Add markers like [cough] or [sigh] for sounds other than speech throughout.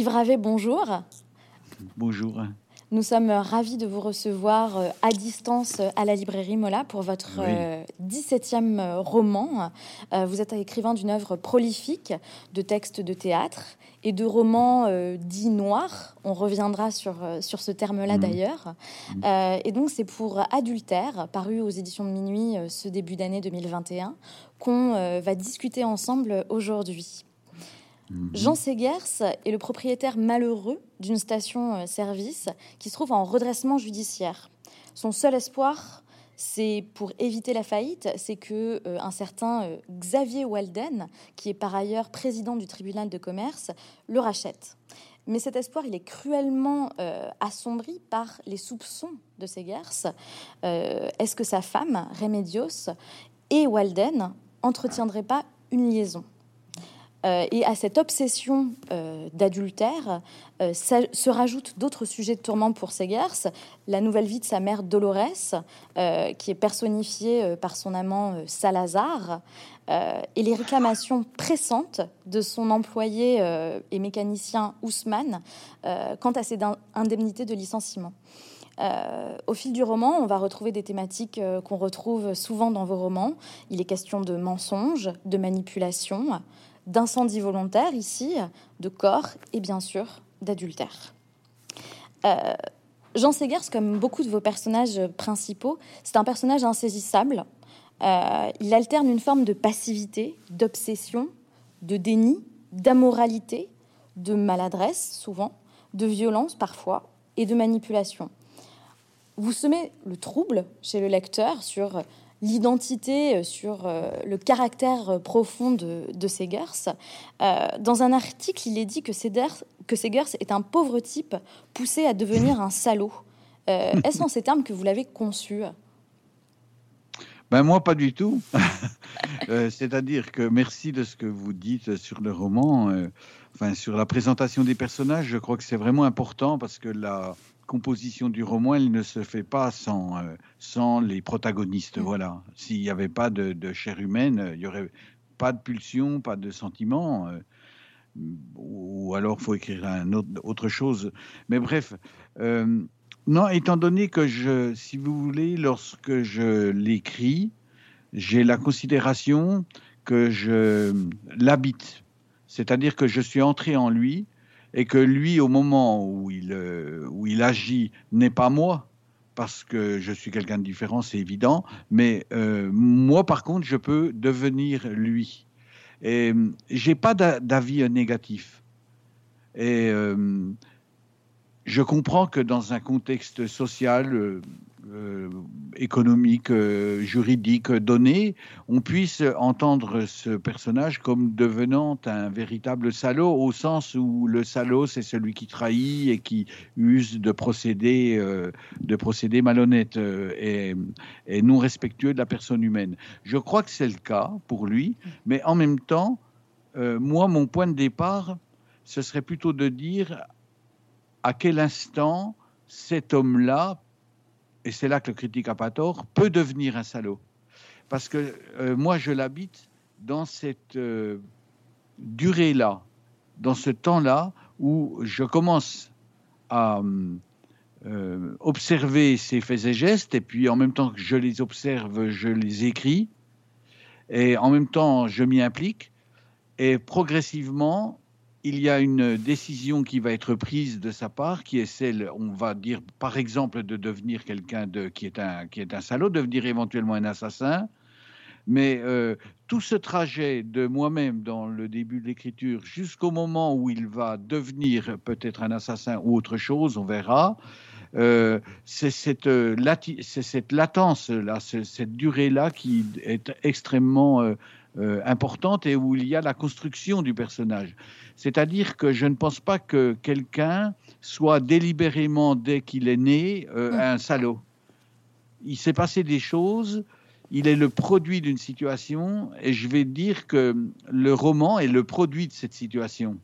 Yves Ravet, bonjour. Bonjour. Nous sommes ravis de vous recevoir euh, à distance euh, à la librairie Mola pour votre 17e euh, roman. Vous êtes écrivain d'une œuvre prolifique de textes de théâtre et de romans dits noirs. On reviendra sur, sur ce terme-là mmh. d'ailleurs. Mmh. Et donc c'est pour Adultère, paru aux éditions de Minuit ce début d'année 2021, qu'on va discuter ensemble aujourd'hui. Mhm. Jean Segers est le propriétaire malheureux d'une station-service euh, qui se trouve en redressement judiciaire. Son seul espoir, c'est pour éviter la faillite, c'est que euh, un certain euh, Xavier Walden, qui est par ailleurs président du tribunal de commerce, le rachète. Mais cet espoir, il est cruellement assombri par les soupçons de Segers. Est-ce que sa femme, Remedios, et Walden entretiendraient pas une liaison? Euh, et à cette obsession euh, d'adultère euh, se rajoutent d'autres sujets de tourment pour Segers. La nouvelle vie de sa mère Dolores, qui est personnifiée par son amant Salazar, et les réclamations pressantes de son employé et mécanicien Ousmane quant à ses indemnités de licenciement. au fil du roman, on va retrouver des thématiques qu'on retrouve souvent dans vos romans. Il est question de mensonges, de manipulation, d'incendie volontaire ici, de corps et bien sûr d'adultère. Euh, Jean Segers, comme beaucoup de vos personnages principaux, c'est un personnage insaisissable. Euh, il alterne une forme de passivité, d'obsession, de déni, d'amoralité, de maladresse souvent, de violence parfois et de manipulation. Vous semez le trouble chez le lecteur sur l'identité, euh, sur euh, le caractère euh, profond de, de Segers. dans un article, il est dit que Segers, que Segers est un pauvre type poussé à devenir un salaud. [laughs] Est-ce en ces termes que vous l'avez conçu? Ben moi, pas du tout. [laughs] C'est-à-dire que merci de ce que vous dites sur le roman, enfin sur la présentation des personnages. Je crois que c'est vraiment important parce que la, composition du roman, elle ne se fait pas sans, euh, sans les protagonistes. Mm. Voilà. S'il n'y avait pas de, chair humaine, il n'y aurait pas de pulsion, pas de sentiment. Euh, ou alors, faut écrire un autre, autre chose. Mais bref. Euh, non, étant donné que je, si vous voulez, lorsque je l'écris, j'ai la considération que je l'habite. C'est-à-dire que je suis entré en lui et que lui, au moment où il, euh, où il agit, n'est pas moi, parce que je suis quelqu'un de différent, c'est évident, mais euh, moi, par contre, je peux devenir lui. Et j'ai pas d'avis négatif. Et euh, je comprends que dans un contexte social, euh, économique, euh, juridique donné, on puisse entendre ce personnage comme devenant un véritable salaud, au sens où le salaud, c'est celui qui trahit et qui use de procédés, euh, de procédés malhonnêtes et, et, non respectueux de la personne humaine. Je crois que c'est le cas pour lui, mais en même temps, moi, mon point de départ, ce serait plutôt de dire à quel instant cet homme-là et c'est là que le critique n'a pas tort, peut devenir un salaud. Parce que euh, moi, je l'habite dans cette euh, durée-là, dans ce temps-là où je commence à euh, observer ses faits et gestes, et puis en même temps que je les observe, je les écris, et en même temps, je m'y implique, et progressivement, il y a une décision qui va être prise de sa part, qui est celle, on va dire par exemple, de devenir quelqu'un de, qui, est un, qui est un salaud, devenir éventuellement un assassin. Mais euh, tout ce trajet de moi-même dans le début de l'écriture jusqu'au moment où il va devenir peut-être un assassin ou autre chose, on verra, euh, c'est cette, euh, cette latence-là, cette durée-là qui est extrêmement importante et où il y a la construction du personnage. C'est-à-dire que je ne pense pas que quelqu'un soit délibérément, dès qu'il est né, euh, mm. un salaud. Il s'est passé des choses, il est le produit d'une situation, et je vais dire que le roman est le produit de cette situation.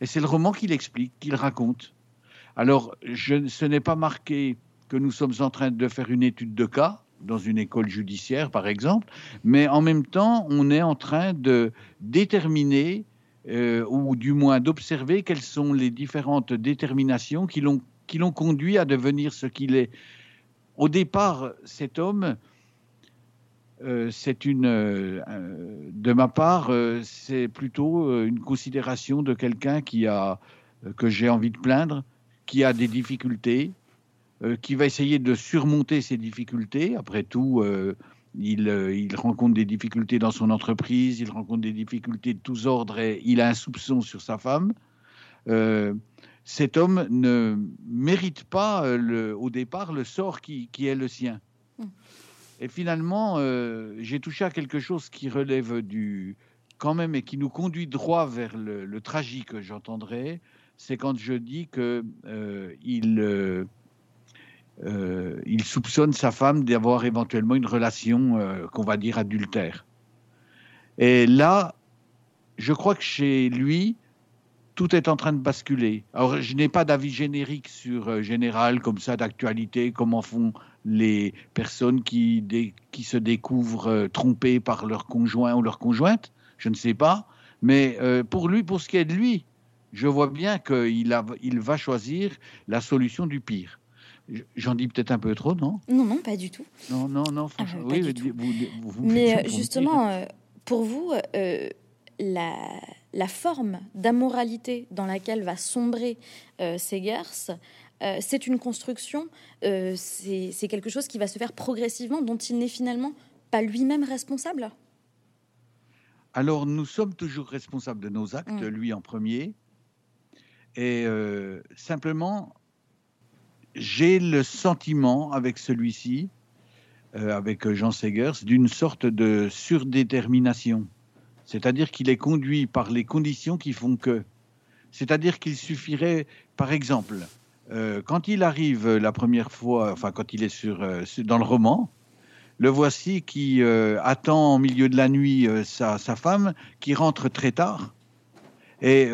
Et c'est le roman qui l'explique, qui le raconte. Alors, je, ce n'est pas marqué que nous sommes en train de faire une étude de cas, dans une école judiciaire, par exemple, mais en même temps, on est en train de déterminer ou du moins d'observer quelles sont les différentes déterminations qui l'ont conduit à devenir ce qu'il est. Au départ, cet homme, euh, c'est une, euh, de ma part, euh, c'est plutôt une considération de quelqu'un qui a, que j'ai envie de plaindre, qui a des difficultés, qui va essayer de surmonter ces difficultés. Après tout, il, il, rencontre des difficultés dans son entreprise, il rencontre des difficultés de tous ordres et il a un soupçon sur sa femme cet homme ne mérite pas euh, le, au départ le sort qui, est le sien. Hmm. Et finalement, euh, j'ai touché à quelque chose qui relève du quand même et qui nous conduit droit vers le, tragique, j'entendrai. C'est quand je dis que euh, il, il soupçonne sa femme d'avoir éventuellement une relation qu'on va dire adultère. Et là, je crois que chez lui, tout est en train de basculer. Alors, je n'ai pas d'avis générique sur euh, général comme ça d'actualité, comment font les personnes qui, se découvrent euh, trompées par leur conjoint ou leur conjointe. Je ne sais pas. Mais euh, pour lui, pour ce qui est de lui, je vois bien qu'il il va choisir la solution du pire. J'en dis peut-être un peu trop, non? Non, non, pas du tout. Non, non, non, ah, franchement. vous, vous, mais justement, pour vous, la la forme d'amoralité dans laquelle va sombrer euh, Segers, euh, c'est une construction, euh, c'est quelque chose qui va se faire progressivement, dont il n'est finalement pas lui-même responsable Alors nous sommes toujours responsables de nos actes, mm. lui en premier, et simplement, j'ai le sentiment avec celui-ci, avec Jean Segers, d'une sorte de surdétermination. C'est-à-dire qu'il est conduit par les conditions qui font que. C'est-à-dire qu'il suffirait, par exemple, euh, quand il arrive la première fois, enfin quand il est sur, euh, dans le roman, le voici qui euh, attend au milieu de la nuit sa, sa, femme, qui rentre très tard. Et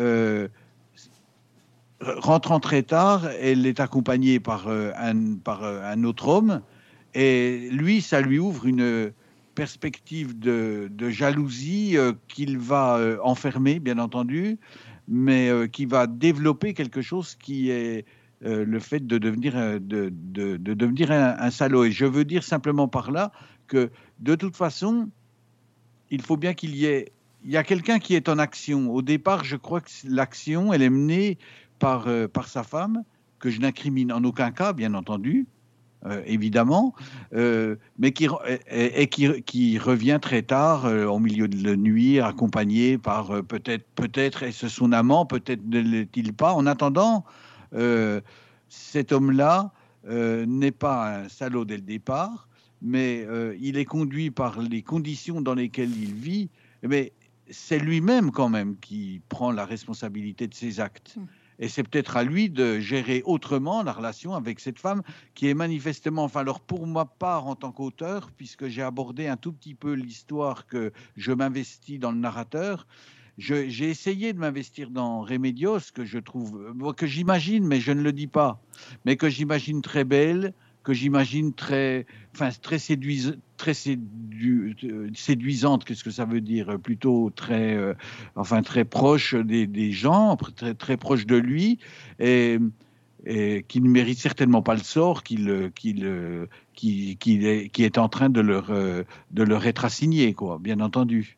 rentrant très tard, elle est accompagnée par, un, par un autre homme. Et lui, ça lui ouvre une, perspective de, jalousie euh, qu'il va euh, enfermer, bien entendu, mais euh, qui va développer quelque chose qui est le fait de devenir, de, de, devenir un, salaud. Et je veux dire simplement par là que, de toute façon, il faut bien qu'il y ait... Il y a quelqu'un qui est en action. Au départ, je crois que l'action, elle est menée par, par sa femme, que je n'incrimine en aucun cas, bien entendu, euh, évidemment, euh, mais qui, et, qui, revient très tard, euh, au milieu de la nuit, accompagné par peut-être, peut-être son amant, peut-être ne l'est-il pas. En attendant, cet homme-là n'est pas un salaud dès le départ, mais il est conduit par les conditions dans lesquelles il vit. Mais c'est lui-même quand même qui prend la responsabilité de ses actes. Et c'est peut-être à lui de gérer autrement la relation avec cette femme qui est manifestement, enfin alors pour ma part en tant qu'auteur, puisque j'ai abordé un tout petit peu l'histoire que je m'investis dans le narrateur, j'ai essayé de m'investir dans Remedios, que je trouve, que j'imagine, mais je ne le dis pas, mais que j'imagine très belle, que j'imagine très, enfin, très, séduisante, très séduisante. Qu'est-ce que ça veut dire Plutôt très, euh, enfin, très proche des, gens, très, très proche de lui, et, qui ne mérite certainement pas le sort qu'il qu'il qui, est, qui est en train de leur, euh, de leur être assigné, quoi, bien entendu.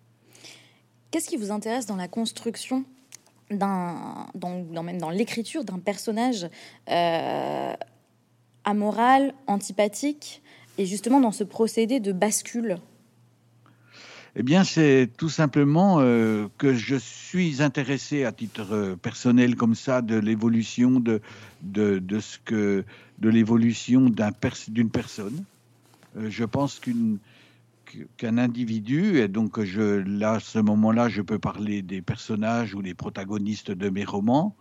Qu'est-ce qui vous intéresse dans la construction d'un, dans, même dans l'écriture d'un personnage euh, amoral, antipathique, et justement dans ce procédé de bascule eh bien, c'est tout simplement euh, que je suis intéressé à titre euh, personnel comme ça de l'évolution de, de, ce que de l'évolution d'un d'une personne. Euh, je pense qu'une qu'un individu, et donc je, là, à ce moment-là, je peux parler des personnages ou des protagonistes de mes romans,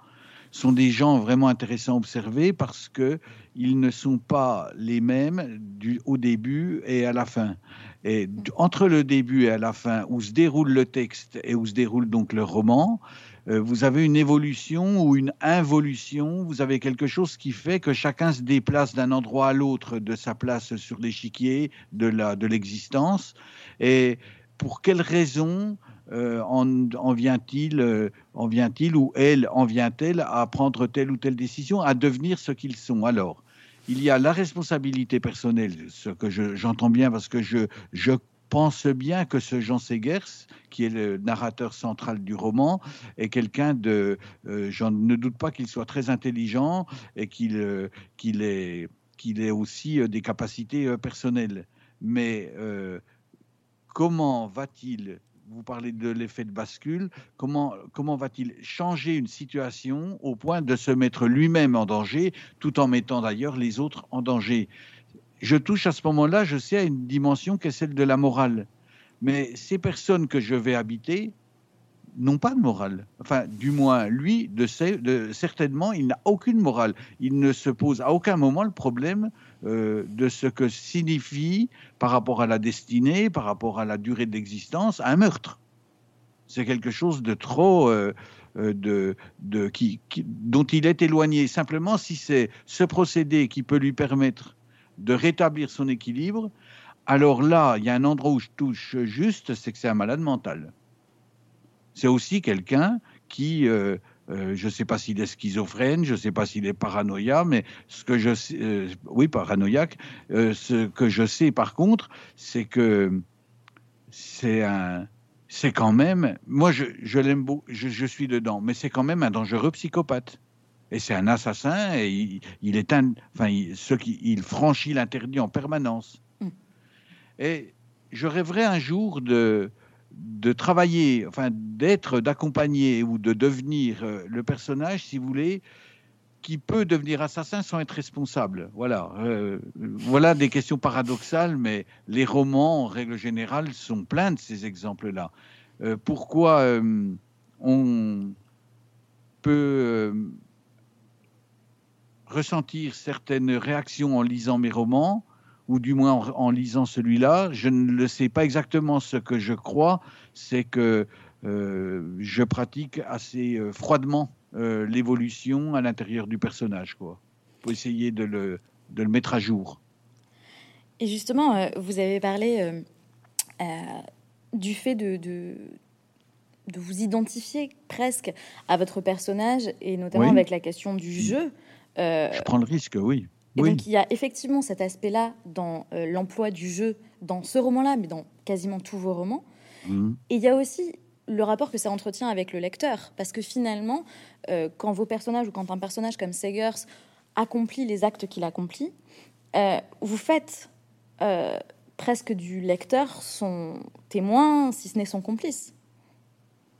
sont des gens vraiment intéressants à observer parce que ils ne sont pas les mêmes du, au début et à la fin. Et entre le début et à la fin, où se déroule le texte et où se déroule donc le roman, euh, vous avez une évolution ou une involution, vous avez quelque chose qui fait que chacun se déplace d'un endroit à l'autre de sa place sur l'échiquier de l'existence. De et pour quelles raisons en, vient-il, en vient-il ou elle en vient-elle à prendre telle ou telle décision, à devenir ce qu'ils sont? Alors, il y a la responsabilité personnelle, ce que j'entends bien parce que je, pense bien que ce Jean Segers, qui est le narrateur central du roman, est quelqu'un de. Euh, je ne doute pas qu'il soit très intelligent et qu'il euh, ait aussi euh, des capacités personnelles. Mais comment va-t-il vous parlez de l'effet de bascule, comment, comment va-t-il changer une situation au point de se mettre lui-même en danger, tout en mettant d'ailleurs les autres en danger? Je touche à ce moment-là, je sais, à une dimension qui est celle de la morale. Mais ces personnes que je vais habiter n'ont pas de morale. Enfin, du moins, lui, de, certainement, il n'a aucune morale. Il ne se pose à aucun moment le problème euh, de ce que signifie par rapport à la destinée, par rapport à la durée de l'existence, un meurtre. C'est quelque chose de trop, euh, euh, de, de, qui, dont il est éloigné. Simplement, si c'est ce procédé qui peut lui permettre de rétablir son équilibre, alors là, il y a un endroit où je touche juste, c'est que c'est un malade mental. C'est aussi quelqu'un qui euh, je ne sais pas s'il est schizophrène, je ne sais pas s'il est paranoïa, mais ce que je sais, euh, oui, paranoïaque. Euh, ce que je sais par contre, c'est que c'est un, c'est quand même, moi je, je l'aime beau, je, je, suis dedans, mais c'est quand même un dangereux psychopathe. Et c'est un assassin et il, il est un, enfin, il, ce qui, il franchit l'interdit en permanence. Mm. Et je rêverais un jour de, de travailler, enfin d'être, d'accompagner ou de devenir euh, le personnage, si vous voulez, qui peut devenir assassin sans être responsable. Voilà, euh, voilà des questions paradoxales, mais les romans, en règle générale, sont pleins de ces exemples-là. Euh, pourquoi on peut ressentir certaines réactions en lisant mes romans ou du moins en, lisant celui-là, je ne le sais pas exactement. Ce que je crois, c'est que euh, je pratique assez euh, froidement euh, l'évolution à l'intérieur du personnage, quoi, pour essayer de le, de le mettre à jour. Et justement, vous avez parlé du fait de, de, de, vous identifier presque à votre personnage, et notamment avec la question du jeu. je prends le risque, oui. Et donc il y a effectivement cet aspect-là dans euh, l'emploi du jeu, dans ce roman-là, mais dans quasiment tous vos romans. Mhm. Et il y a aussi le rapport que ça entretient avec le lecteur, parce que finalement, euh, quand vos personnages ou quand un personnage comme Segers accomplit les actes qu'il accomplit, euh, vous faites presque du lecteur son témoin, si ce n'est son complice.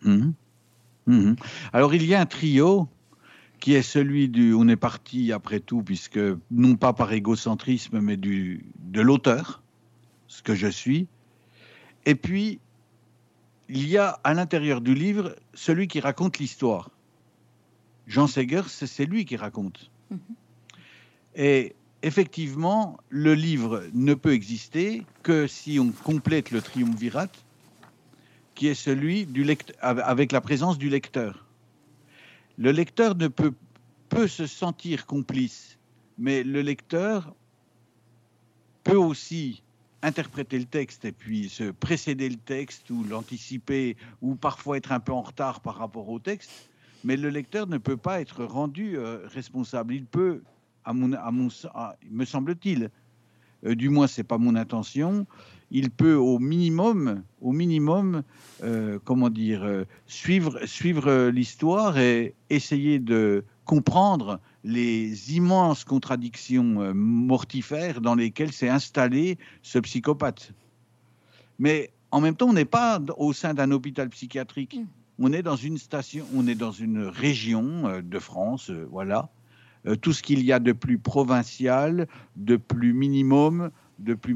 Mhm. Mhm. Alors il y a un trio qui est celui du on est parti après tout, puisque non pas par égocentrisme, mais du, de l'auteur, ce que je suis. Et puis, il y a à l'intérieur du livre celui qui raconte l'histoire. Jean Segers, c'est lui qui raconte. Mhm. Et effectivement, le livre ne peut exister que si on complète le triumvirat, qui est celui du avec la présence du lecteur le lecteur ne peut, peut se sentir complice, mais le lecteur peut aussi interpréter le texte et puis se précéder le texte ou l'anticiper ou parfois être un peu en retard par rapport au texte, mais le lecteur ne peut pas être rendu euh, responsable. Il peut, à mon, à me semble-t-il, euh, du moins c'est pas mon intention, il peut au minimum, au minimum, euh, comment dire, euh, suivre, suivre l'histoire et essayer de comprendre les immenses contradictions euh, mortifères dans lesquelles s'est installé ce psychopathe. Mais en même temps, on n'est pas au sein d'un hôpital psychiatrique. Mm. On est dans une station, on est dans une région de France, voilà. tout ce qu'il y a de plus provincial, de plus minimum, de plus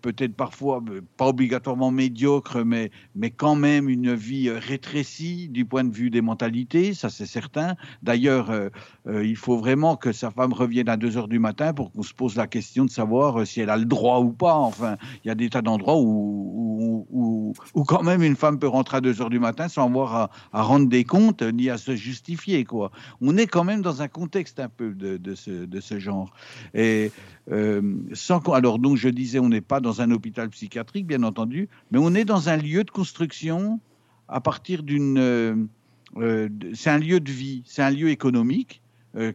peut-être parfois pas obligatoirement médiocre, mais, mais quand même une vie euh, rétrécie du point de vue des mentalités, ça c'est certain. D'ailleurs, euh, euh, il faut vraiment que sa femme revienne à 2 heures du matin pour qu'on se pose la question de savoir si elle a le droit ou pas. Enfin, il y a des tas d'endroits où, où, quand même une femme peut rentrer à 2 heures du matin sans avoir à, rendre des comptes ni à se justifier. Quoi. On est quand même dans un contexte un peu de, de, ce, de ce genre. Et sans alors donc je disais, on n'est pas dans un hôpital psychiatrique, bien entendu, mais on est dans un lieu de construction à partir d'une... c'est un lieu de vie, c'est un lieu économique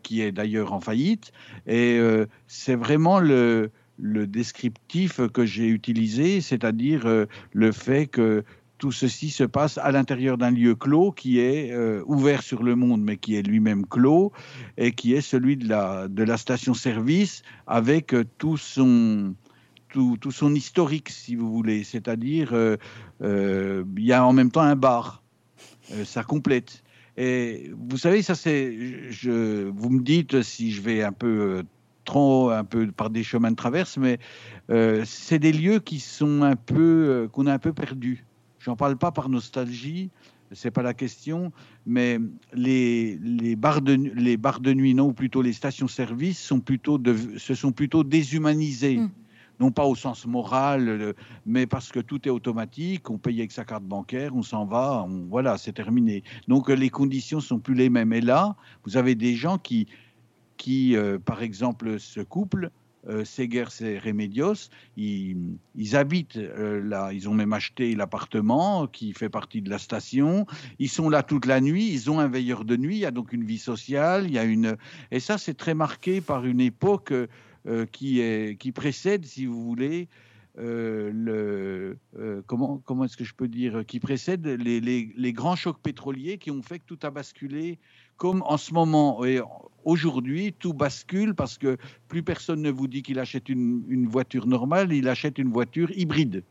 qui est d'ailleurs en faillite, et c'est vraiment le, descriptif que j'ai utilisé, c'est-à-dire le fait que tout ceci se passe à l'intérieur d'un lieu clos qui est euh, ouvert sur le monde, mais qui est lui-même clos, et qui est celui de la, station-service avec euh, tout son, tout, son historique, si vous voulez. C'est-à-dire, euh, il y a en même temps un bar. ça complète. Et vous savez, ça c'est. Je, vous me dites si je vais un peu trop, un peu par des chemins de traverse, mais c'est des lieux qui sont un peu, qu'on a un peu perdus. J'en parle pas par nostalgie, c'est pas la question, mais les, les, bars de, les bars de nuit, non, ou plutôt les stations-service, sont plutôt de, se sont plutôt déshumanisés. Hmm. Non pas au sens moral, mais parce que tout est automatique, on paye avec sa carte bancaire, on s'en va, voilà, c'est terminé. Donc les conditions sont plus les mêmes. Et là, vous avez des gens qui, qui euh, par exemple, se couplent euh, et Remedios, ils, habitent euh, là, ils ont même acheté l'appartement qui fait partie de la station. Ils sont là toute la nuit, ils ont un veilleur de nuit, il y a donc une vie sociale, il y a une et ça c'est très marqué par une époque euh, qui est qui précède, si vous voulez, le, comment, comment est-ce que je peux dire, qui précède les, les, les, grands chocs pétroliers qui ont fait que tout a basculé comme en ce moment et aujourd'hui, tout bascule parce que plus personne ne vous dit qu'il achète une, voiture normale, il achète une voiture hybride.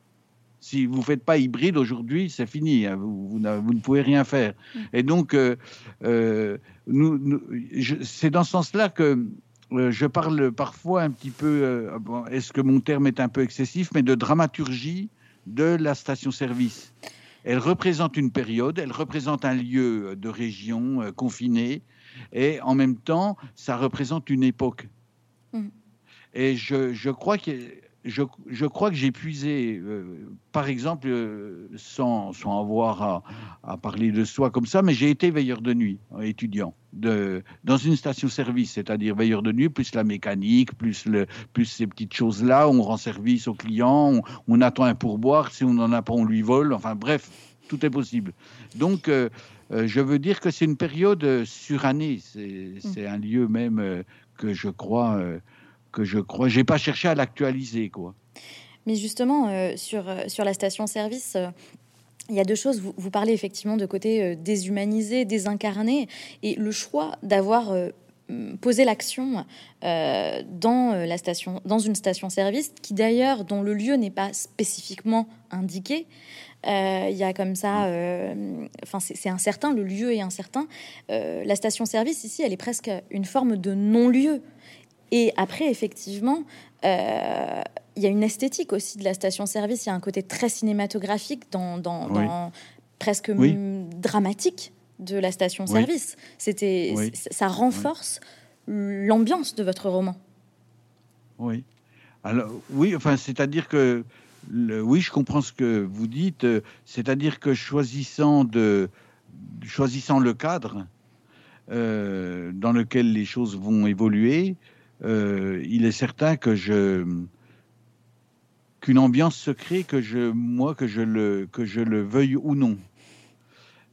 Si vous ne faites pas hybride aujourd'hui, c'est fini, hein, vous, ne pouvez rien faire. Mm. Et donc, euh, euh, c'est dans ce sens-là que euh, je parle parfois un petit peu, est-ce que mon terme est un peu excessif, mais de dramaturgie de la station-service. Elle représente une période, elle représente un lieu de région euh, confiné, et en même temps, ça représente une époque. Mm. Et je, je, crois que je, je, crois que j'ai puisé, euh, par exemple, euh, sans, sans, avoir à, à, parler de soi comme ça, mais j'ai été veilleur de nuit, étudiant, de, dans une station-service, c'est-à-dire veilleur de nuit, plus la mécanique, plus, le, plus ces petites choses-là, on rend service aux clients, on, on, attend un pourboire, si on n'en a pas, on lui vole, enfin bref, tout est possible. Donc, euh, je veux dire que c'est une période surannée, c'est un lieu même que je crois que je crois. J'ai pas cherché à l'actualiser, quoi. Mais justement, euh, sur, euh, sur la station-service, euh, il y a deux choses. Vous, vous parlez effectivement de côté déshumanisé, désincarné, et le choix d'avoir posé l'action dans la station, dans une station-service, qui d'ailleurs, dont le lieu n'est pas spécifiquement indiqué. Il y a comme ça, enfin c'est incertain, le lieu est incertain. la station-service ici, elle est presque une forme de non-lieu. Et après, effectivement, euh, il y a une esthétique aussi de la station-service. Il y a un côté très cinématographique, dans, presque dramatique de la station-service. C'était, ça renforce l'ambiance de votre roman. Oui. Alors, oui, enfin, c'est-à-dire que, le, oui, je comprends ce que vous dites. C'est-à-dire que choisissant de, choisissant le cadre euh, dans lequel les choses vont évoluer, euh, il est certain que je qu'une ambiance se crée, que je, moi, que je le, que je le veuille ou non.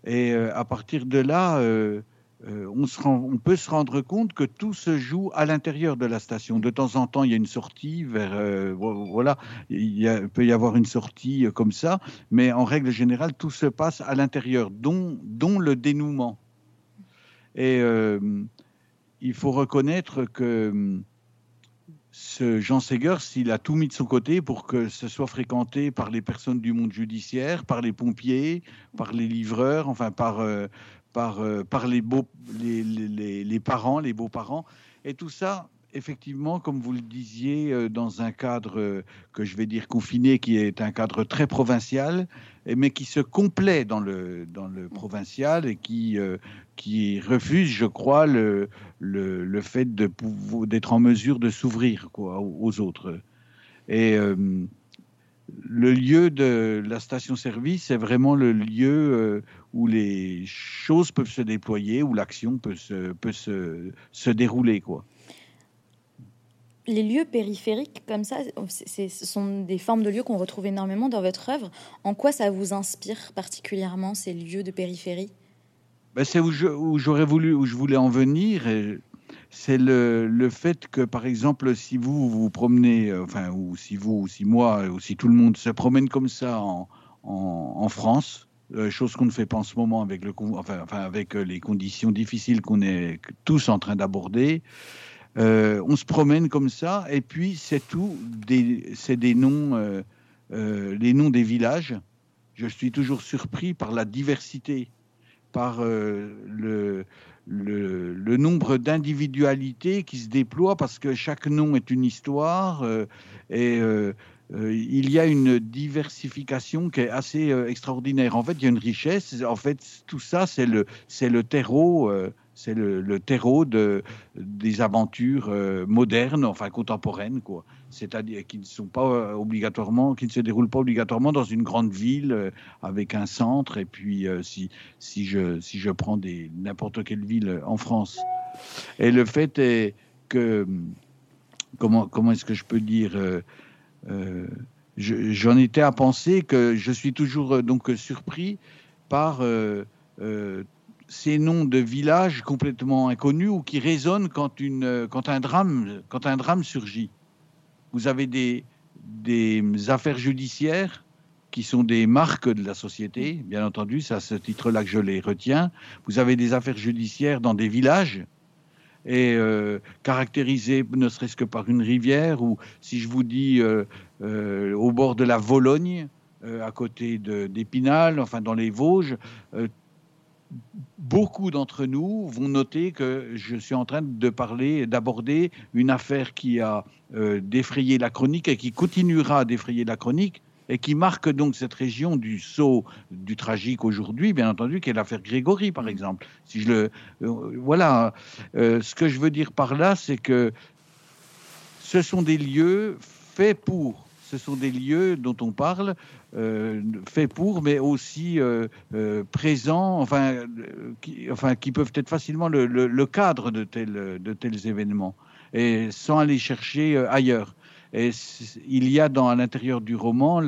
Et euh, à partir de là, euh, on, se on, peut se rendre compte que tout se joue à l'intérieur de la station. De temps en temps, il y a une sortie vers, voilà, il, peut y avoir une sortie comme ça, mais en règle générale, tout se passe à l'intérieur, dont, dont le dénouement. Et il faut reconnaître que hum, ce Jean Segers, il a tout mis de son côté pour que ce soit fréquenté par les personnes du monde judiciaire, par les pompiers, par les livreurs, enfin par, euh, euh, les, les parents, les beaux-parents. Et tout ça, effectivement, comme vous le disiez, euh, dans un cadre euh, que je vais dire confiné, qui est un cadre très provincial, mais qui se complaît dans le, dans le provincial et qui, euh, qui refuse, je crois, le, le, le fait d'être en mesure de s'ouvrir aux autres. Et le lieu de la station-service, c'est vraiment le lieu où les choses peuvent se déployer, où l'action peut se, peut se, se dérouler. Quoi. Les lieux périphériques comme ça, ce sont des formes de lieux qu'on retrouve énormément dans votre œuvre. En quoi ça vous inspire particulièrement ces lieux de périphérie? Ben C'est où j'aurais voulu, où je voulais en venir. C'est le, le, fait que, par exemple, si vous vous promenez, euh, enfin, ou si vous, ou si moi, ou si tout le monde se promène comme ça en, en, France, euh, chose qu'on ne fait pas en ce moment avec, le, enfin, avec euh, les conditions difficiles qu'on est tous en train d'aborder. Euh, on se promène comme ça, et puis c'est tout, c'est des noms, euh, euh, les noms des villages. Je suis toujours surpris par la diversité, par le, nombre d'individualités qui se déploient, parce que chaque nom est une histoire, et il y a une diversification qui est assez extraordinaire. En fait, il y a une richesse. En fait, tout ça, c'est le, c'est le terreau c'est le, terreau de, des aventures euh, modernes, enfin contemporaines, quoi. C'est-à-dire qui ne sont pas euh, obligatoirement, qui ne se déroulent pas obligatoirement dans une grande ville euh, avec un centre. Et puis, si, je prends n'importe quelle ville en France, et le fait est que, comment, comment est-ce que je peux dire J'en étais à penser que je suis toujours donc surpris par ces noms de villages complètement inconnus ou qui résonnent quand, un, drame, surgit. Vous avez des, des affaires judiciaires qui sont des marques de la société, bien entendu, c'est à ce titre-là que je les retiens. Vous avez des affaires judiciaires dans des villages et euh, caractérisées ne serait-ce que par une rivière ou si je vous dis euh, euh, au bord de la Vologne, à côté d'Épinal, enfin dans les Vosges, beaucoup d'entre nous vont noter que je suis en train de parler, d'aborder une affaire qui a euh, défrayé la chronique et qui continuera à défrayer la chronique et qui marque donc cette région du saut du tragique aujourd'hui, bien entendu, qui est l'affaire Grégory, par exemple. Si je le, euh, voilà, euh, ce que je veux dire par là, c'est que ce sont des lieux faits pour ce sont des lieux dont on parle, euh, faits pour, mais aussi euh, euh, présents, enfin qui, enfin, qui peuvent être facilement le, cadre de tels, de tels événements, et sans aller chercher ailleurs. Et il y a dans à l'intérieur du roman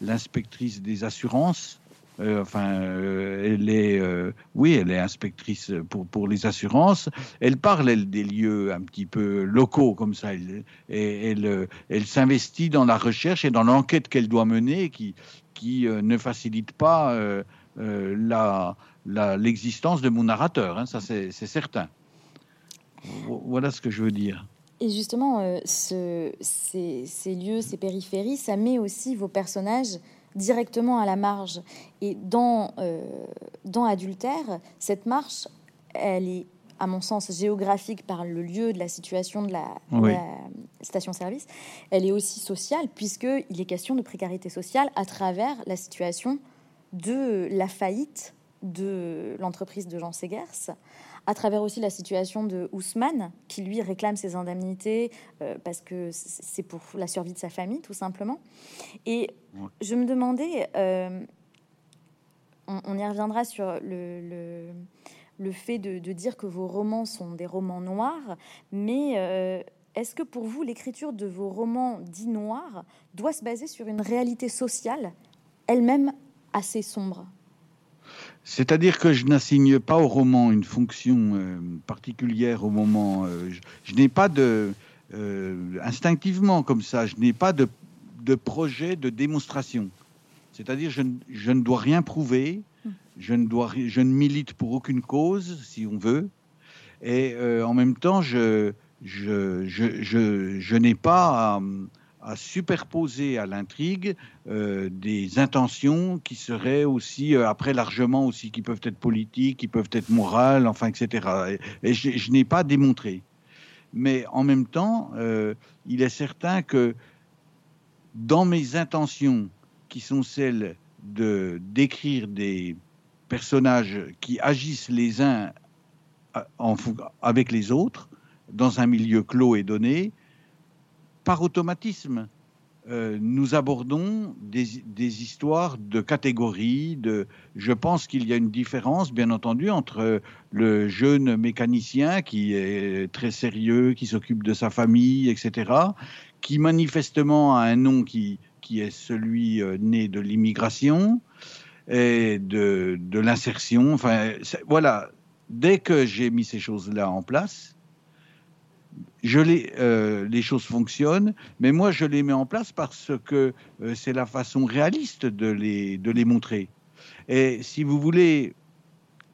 l'inspectrice des assurances euh, enfin, euh, elle est, euh, oui, elle est inspectrice pour, pour les assurances. Elle parle, elle, des lieux un petit peu locaux comme ça. Elle, et elle, elle s'investit dans la recherche et dans l'enquête qu'elle doit mener, qui, qui ne facilite pas la, l'existence de mon narrateur. Hein, ça, c'est certain. Voilà ce que je veux dire. Et justement, ce, ces, ces, lieux, ces périphéries, ça met aussi vos personnages directement à la marge. Et dans, euh, dans Adultère, cette marche, elle est, à mon sens, géographique par le lieu de la situation de la, station-service. Elle est aussi sociale, puisqu'il est question de précarité sociale à travers la situation de la faillite de l'entreprise de Jean Segers à travers aussi la situation de Ousmane, qui lui réclame ses indemnités euh, parce que c'est pour la survie de sa famille, tout simplement. Et je me demandais, euh, on, y reviendra sur le, le, fait de, dire que vos romans sont des romans noirs, mais euh, est-ce que pour vous, l'écriture de vos romans dits noirs doit se baser sur une réalité sociale, elle-même assez sombre? C'est-à-dire que je n'assigne pas au roman une fonction euh, particulière au moment. Euh, je, n'ai pas de. Euh, instinctivement, comme ça, je n'ai pas de, projet de démonstration. C'est-à-dire, je, je, ne dois rien prouver, je ne, dois, je ne milite pour aucune cause, si on veut, et en même temps, je, je, je n'ai pas à superposer à l'intrigue euh, des intentions qui seraient aussi, euh, après largement aussi, qui peuvent être politiques, qui peuvent être morales, enfin, etc. Et, je, n'ai pas démontré. Mais en même temps, euh, il est certain que dans mes intentions, qui sont celles de d'écrire des personnages qui agissent les uns avec les autres dans un milieu clos et donné, par automatisme, euh, nous abordons des, histoires de catégories. De, je pense qu'il y a une différence, bien entendu, entre le jeune mécanicien qui est très sérieux, qui s'occupe de sa famille, etc., qui manifestement a un nom qui, qui est celui euh, né de l'immigration et de, de l'insertion. Enfin, voilà, dès que j'ai mis ces choses-là en place, je les, euh, les choses fonctionnent, mais moi je les mets en place parce que euh, c'est la façon réaliste de les, de les montrer. Et si vous voulez,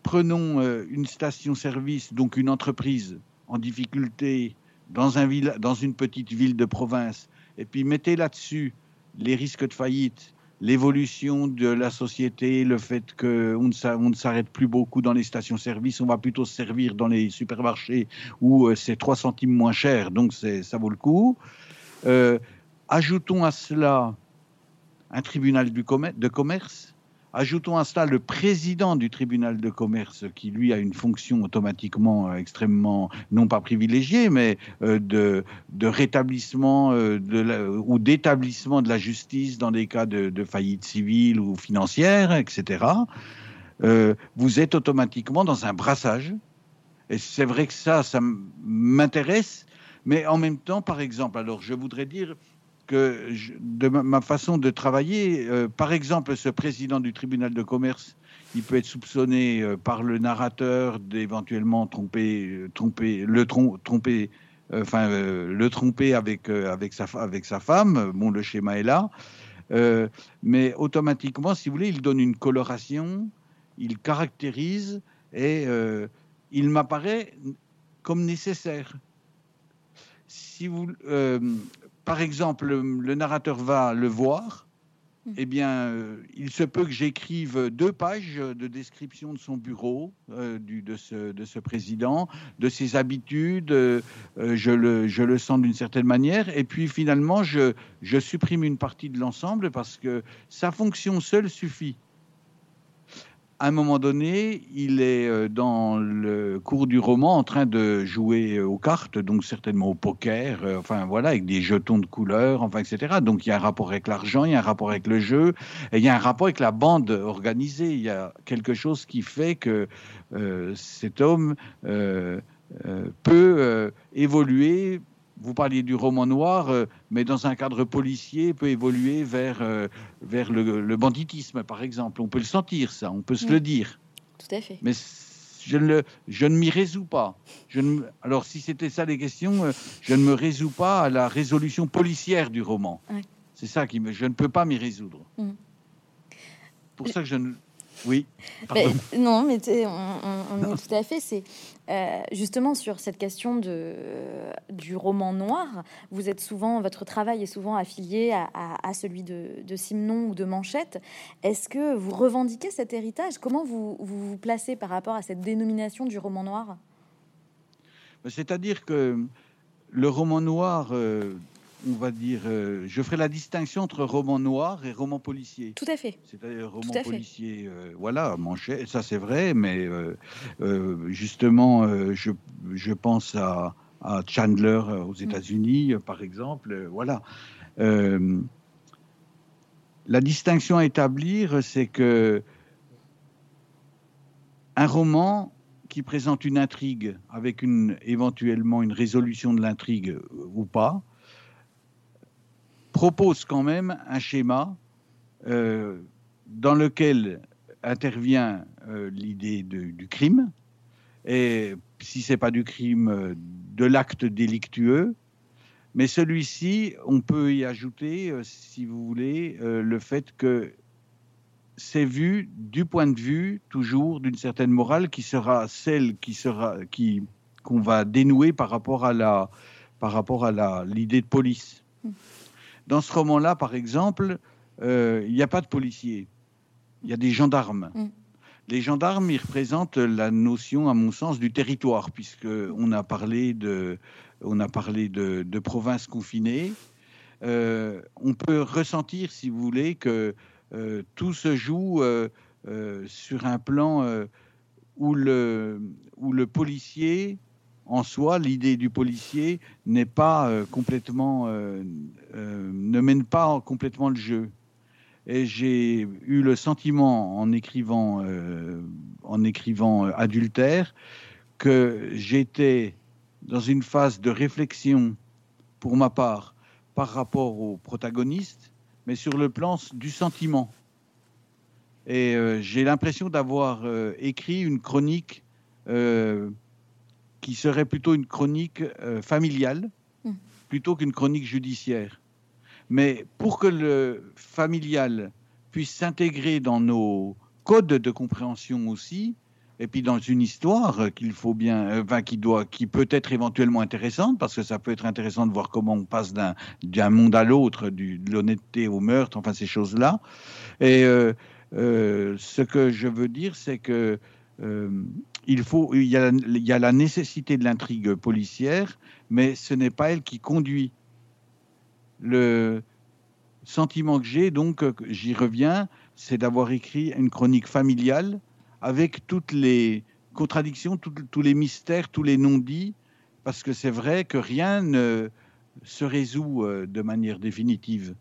prenons euh, une station-service, donc une entreprise en difficulté dans, un dans une petite ville de province, et puis mettez là-dessus les risques de faillite, l'évolution de la société, le fait qu'on ne s'arrête plus beaucoup dans les stations-service, on va plutôt se servir dans les supermarchés où euh, c'est 3 centimes moins cher, donc ça vaut le coup. Euh, ajoutons à cela un tribunal de commerce Ajoutons à cela le président du tribunal de commerce qui, lui, a une fonction automatiquement euh, extrêmement, non pas privilégiée, mais euh, de, rétablissement euh, ou d'établissement de la justice dans des cas de, faillite civile ou financière, etc. vous êtes automatiquement dans un brassage. Et c'est vrai que ça, ça m'intéresse. Mais en même temps, par exemple, alors je voudrais dire, que de ma façon de travailler, euh, par exemple, ce président du tribunal de commerce, il peut être soupçonné euh, par le narrateur d'éventuellement tromper, euh, tromper, le tromper, enfin le tromper avec avec sa avec sa femme. Bon, le schéma est là, mais automatiquement, si vous voulez, il donne une coloration, il caractérise et il m'apparaît comme nécessaire. Si vous, par exemple, le, narrateur va le voir, hmm. eh bien, euh, il se peut que j'écrive deux pages de description de son bureau, euh, du, de, ce, de, ce, président, de ses habitudes, euh, je, le, je, le, sens d'une certaine manière, et puis finalement, je, je supprime une partie de l'ensemble parce que sa fonction seule suffit à un moment donné, il est euh, dans le cours du roman en train de jouer aux cartes, donc certainement au poker, euh, enfin voilà, avec des jetons de couleur, enfin etc. Donc il y a un rapport avec l'argent, il y a un rapport avec le jeu, et il y a un rapport avec la bande organisée. Il y a quelque chose qui fait que euh, cet homme peut évoluer vous parliez du roman noir, euh, mais dans un cadre policier, peut évoluer vers, euh, vers le, banditisme, par exemple. On peut le sentir, ça, on peut se le dire. Tout à fait. Mais je ne, je ne m'y résous pas. Je ne, alors, si c'était ça les questions, euh, je ne me résous pas à la résolution policière du roman. C'est ça qui me. Je ne peux pas m'y résoudre. Mm. Pour ça que je ne, oui. non, mais on, on, est tout à fait. C'est euh, justement sur cette question de, du roman noir. Vous êtes souvent, votre travail est souvent affilié à, celui de, Simon ou de Manchette. Est-ce que vous revendiquez cet héritage? Comment vous, vous, placez par rapport à cette dénomination du roman noir? C'est-à-dire que le roman noir, euh, on va dire, euh, je ferai la distinction entre roman noir et roman policier. Tout à fait. C'est-à-dire roman policier, euh, voilà, manchette, ça c'est vrai, mais euh, justement, je, je, pense à, à Chandler aux mm. États-Unis, par exemple, voilà. la distinction à établir, c'est que un roman qui présente une intrigue avec une, éventuellement une résolution de l'intrigue ou pas, propose quand même un schéma euh, dans lequel intervient euh, l'idée du crime, et si c'est pas du crime, de l'acte délictueux. Mais celui-ci, on peut y ajouter, euh, si vous voulez, le fait que c'est vu du point de vue toujours d'une certaine morale qui sera celle qui sera qui qu'on va dénouer par rapport à la par rapport à l'idée de police. Dans ce roman-là, par exemple, euh, il n'y a pas de policiers, il y a des gendarmes. Mm. Les gendarmes, ils représentent la notion, à mon sens, du territoire, puisque on a parlé de, on a parlé de, de provinces confinées. Euh, on peut ressentir, si vous voulez, que euh, tout se joue sur un plan où le, où le policier en soi, l'idée du policier n'est pas complètement, ne mène pas complètement le jeu. Et j'ai eu le sentiment en écrivant, en écrivant Adultère que j'étais dans une phase de réflexion pour ma part par rapport au protagoniste, mais sur le plan du sentiment. Et euh, j'ai l'impression d'avoir euh, écrit une chronique euh, qui serait plutôt une chronique familiale, mmh. plutôt qu'une chronique judiciaire. Mais pour que le familial puisse s'intégrer dans nos codes de compréhension aussi, et puis dans une histoire qu'il faut bien, euh, enfin qui doit, qui peut être éventuellement intéressante, parce que ça peut être intéressant de voir comment on passe d'un monde à l'autre, de l'honnêteté au meurtre, enfin ces choses-là. Et euh, euh, ce que je veux dire, c'est que il faut, il y, a, la nécessité de l'intrigue policière, mais ce n'est pas elle qui conduit. Le sentiment que j'ai, donc j'y reviens, c'est d'avoir écrit une chronique familiale avec toutes les contradictions, tous les mystères, tous les non-dits, parce que c'est vrai que rien ne se résout euh, de manière définitive.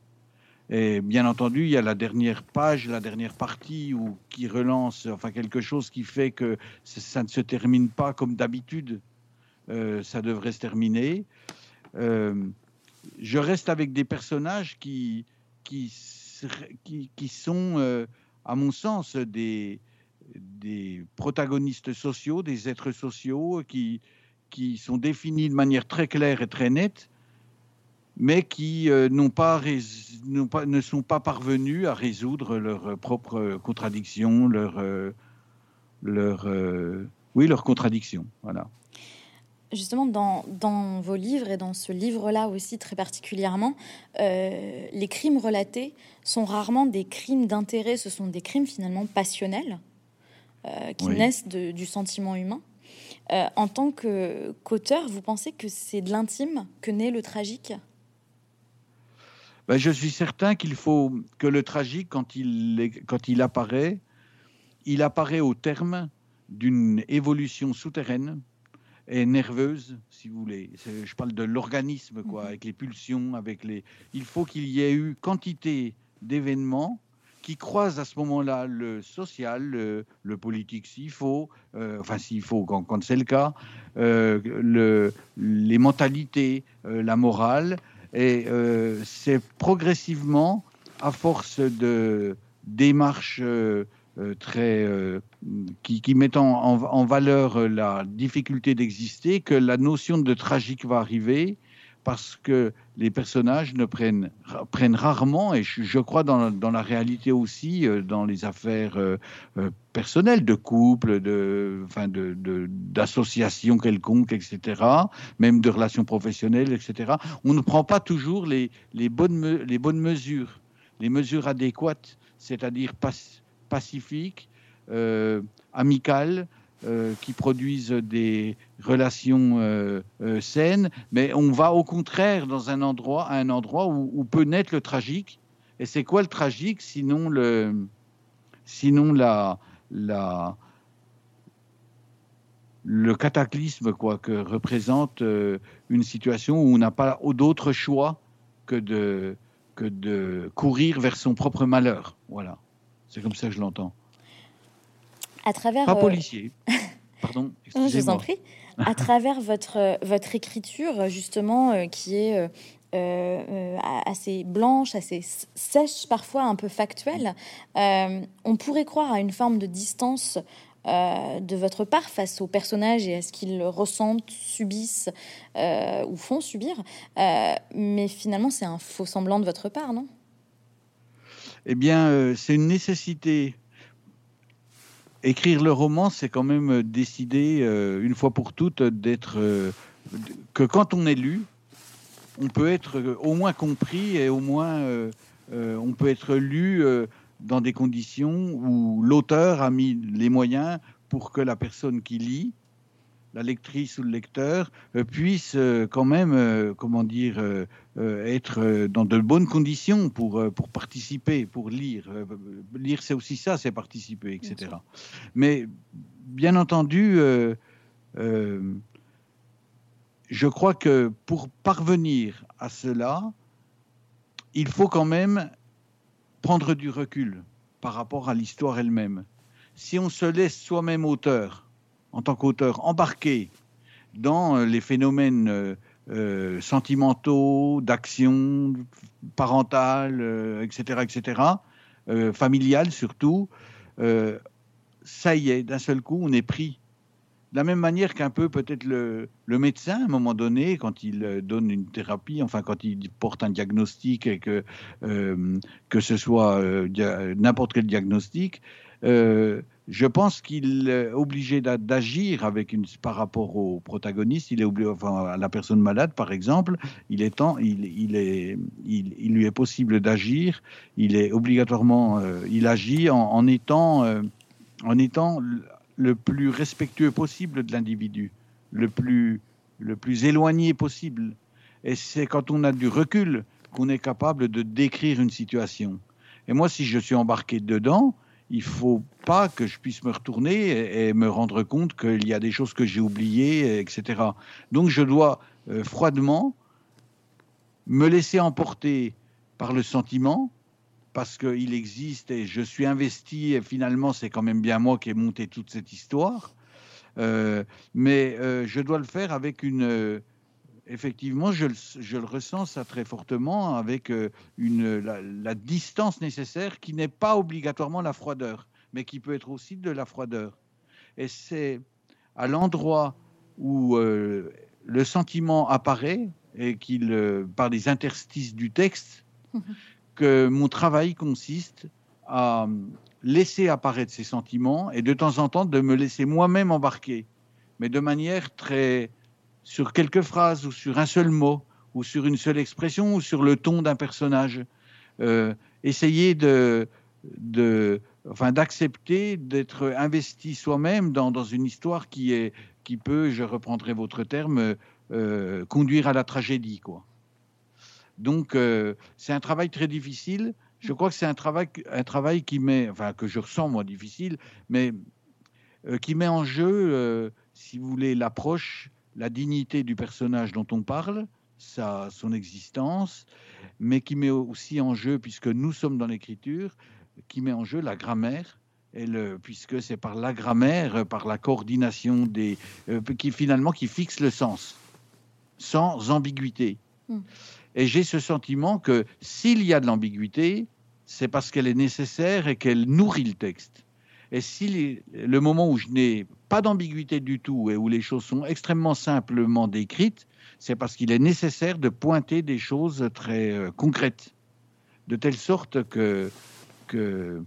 Et bien entendu, il y a la dernière page, la dernière partie où, qui relance enfin quelque chose qui fait que ça ne se termine pas comme d'habitude. Euh, ça devrait se terminer. Euh, je reste avec des personnages qui, qui, qui, sont, à mon sens, des, des protagonistes sociaux, des êtres sociaux qui, qui sont définis de manière très claire et très nette, mais qui euh, n'ont pas, pas, ne sont pas parvenus à résoudre leurs propres contradictions, leurs euh, leur, euh, oui, leurs contradictions. Voilà. Justement, dans, dans, vos livres et dans ce livre-là aussi très particulièrement, les crimes relatés sont rarement des crimes d'intérêt, ce sont des crimes finalement passionnels. Euh, qui naissent du sentiment humain. Euh, en tant qu'auteur, vous pensez que c'est de l'intime que naît le tragique? Ben, Je suis certain qu'il faut que le tragique, quand il, quand il apparaît, il apparaît au terme d'une évolution souterraine et nerveuse, si vous voulez. Je parle de l'organisme, quoi, mhm. avec les pulsions, avec les. Il faut qu'il y ait eu quantité d'événements qui croise à ce moment-là le social, le, politique s'il faut, euh, enfin s'il faut quand, c'est le cas, euh, le, les mentalités, euh, la morale, et c'est progressivement, à force de démarches très qui, qui mettent en, en, valeur la difficulté d'exister, que la notion de tragique va arriver parce que les personnages ne prennent, rarement, et je, crois dans, la réalité aussi, euh, dans les affaires euh, euh, personnelles, de couple, de, enfin de, d'associations quelconques, etc., même de relations professionnelles, etc., on ne prend pas toujours les, les, bonnes, les bonnes mesures, les mesures adéquates, c'est-à-dire pacifiques, amicales, qui produisent des relations euh, euh, saines, mais on va au contraire dans un endroit, à un endroit où, peut naître le tragique. Et c'est quoi le tragique sinon le, sinon la, la, le cataclysme quoi que représente une situation où on n'a pas d'autre choix que de que de courir vers son propre malheur. Voilà, c'est comme ça que je l'entends à travers. Pas euh, policier. [laughs] Pardon. Je vous en prie. À [laughs] travers votre votre écriture justement euh, qui est euh, assez blanche, assez sèche, parfois un peu factuelle, on pourrait croire à une forme de distance de votre part face aux personnages et à ce qu'ils ressentent, subissent ou font subir. mais finalement, c'est un faux semblant de votre part, non? Eh bien, c'est une nécessité écrire le roman, c'est quand même euh, décider euh, une fois pour toutes d'être euh, que quand on est lu, on peut être au moins compris et au moins on peut être lu dans des conditions où l'auteur a mis les moyens pour que la personne qui lit la lectrice ou le lecteur euh, puisse euh, quand même, euh, comment dire, être dans de bonnes conditions pour, pour participer, pour lire. lire, c'est aussi ça, c'est participer, etc. Mais bien entendu, je crois que pour parvenir à cela, il faut quand même prendre du recul par rapport à l'histoire elle-même. Si on se laisse soi-même auteur, en tant qu'auteur, embarqué dans les phénomènes euh, euh, sentimentaux, d'action parentale, etc., etc., familiale surtout, ça y est, d'un seul coup, on est pris de la même manière qu'un peu peut-être le, médecin, à un moment donné, quand il euh, donne une thérapie, enfin quand il porte un diagnostic et que, euh, que ce soit euh, n'importe quel diagnostic, je pense qu'il est obligé d'agir avec une, par rapport au protagoniste, il est obligé, enfin, à la personne malade par exemple, il, est temps, il, est, il, lui est possible d'agir, il est obligatoirement, il agit en, étant, en étant le plus respectueux possible de l'individu, le plus, le plus éloigné possible. Et c'est quand on a du recul qu'on est capable de décrire une situation. Et moi, si je suis embarqué dedans, il faut pas que je puisse me retourner et, me rendre compte qu'il y a des choses que j'ai oubliées, etc. Donc je dois euh, froidement me laisser emporter par le sentiment, parce qu'il existe et je suis investi et finalement c'est quand même bien moi qui ai monté toute cette histoire. Euh, mais euh, je dois le faire avec une... Euh, effectivement, je, je, le ressens ça très fortement avec une, la, distance nécessaire qui n'est pas obligatoirement la froideur, mais qui peut être aussi de la froideur. Et c'est à l'endroit où le sentiment apparaît et qu'il, par les interstices du texte, [laughs] que mon travail consiste à laisser apparaître ces sentiments et de temps en temps de me laisser moi-même embarquer, mais de manière très sur quelques phrases ou sur un seul mot ou sur une seule expression ou sur le ton d'un personnage. Euh, essayer de, enfin d'accepter d'être investi soi-même dans, une histoire qui est qui peut, je reprendrai votre terme, euh, conduire à la tragédie, quoi. Donc, euh, c'est un travail très difficile. Je crois que c'est un travail, un travail qui met, enfin, que je ressens moi difficile, mais euh, qui met en jeu, si vous voulez, l'approche, la dignité du personnage dont on parle, sa, son existence, mais qui met aussi en jeu, puisque nous sommes dans l'écriture, qui met en jeu la grammaire, et le, puisque c'est par la grammaire, par la coordination des, qui finalement qui fixe le sens, sans ambiguïté. Hmm. Et j'ai ce sentiment que s'il y a de l'ambiguïté, c'est parce qu'elle est nécessaire et qu'elle nourrit le texte. Et si le moment où je n'ai pas d'ambiguïté du tout et où les choses sont extrêmement simplement décrites, c'est parce qu'il est nécessaire de pointer des choses très euh, concrètes, de telle sorte que, que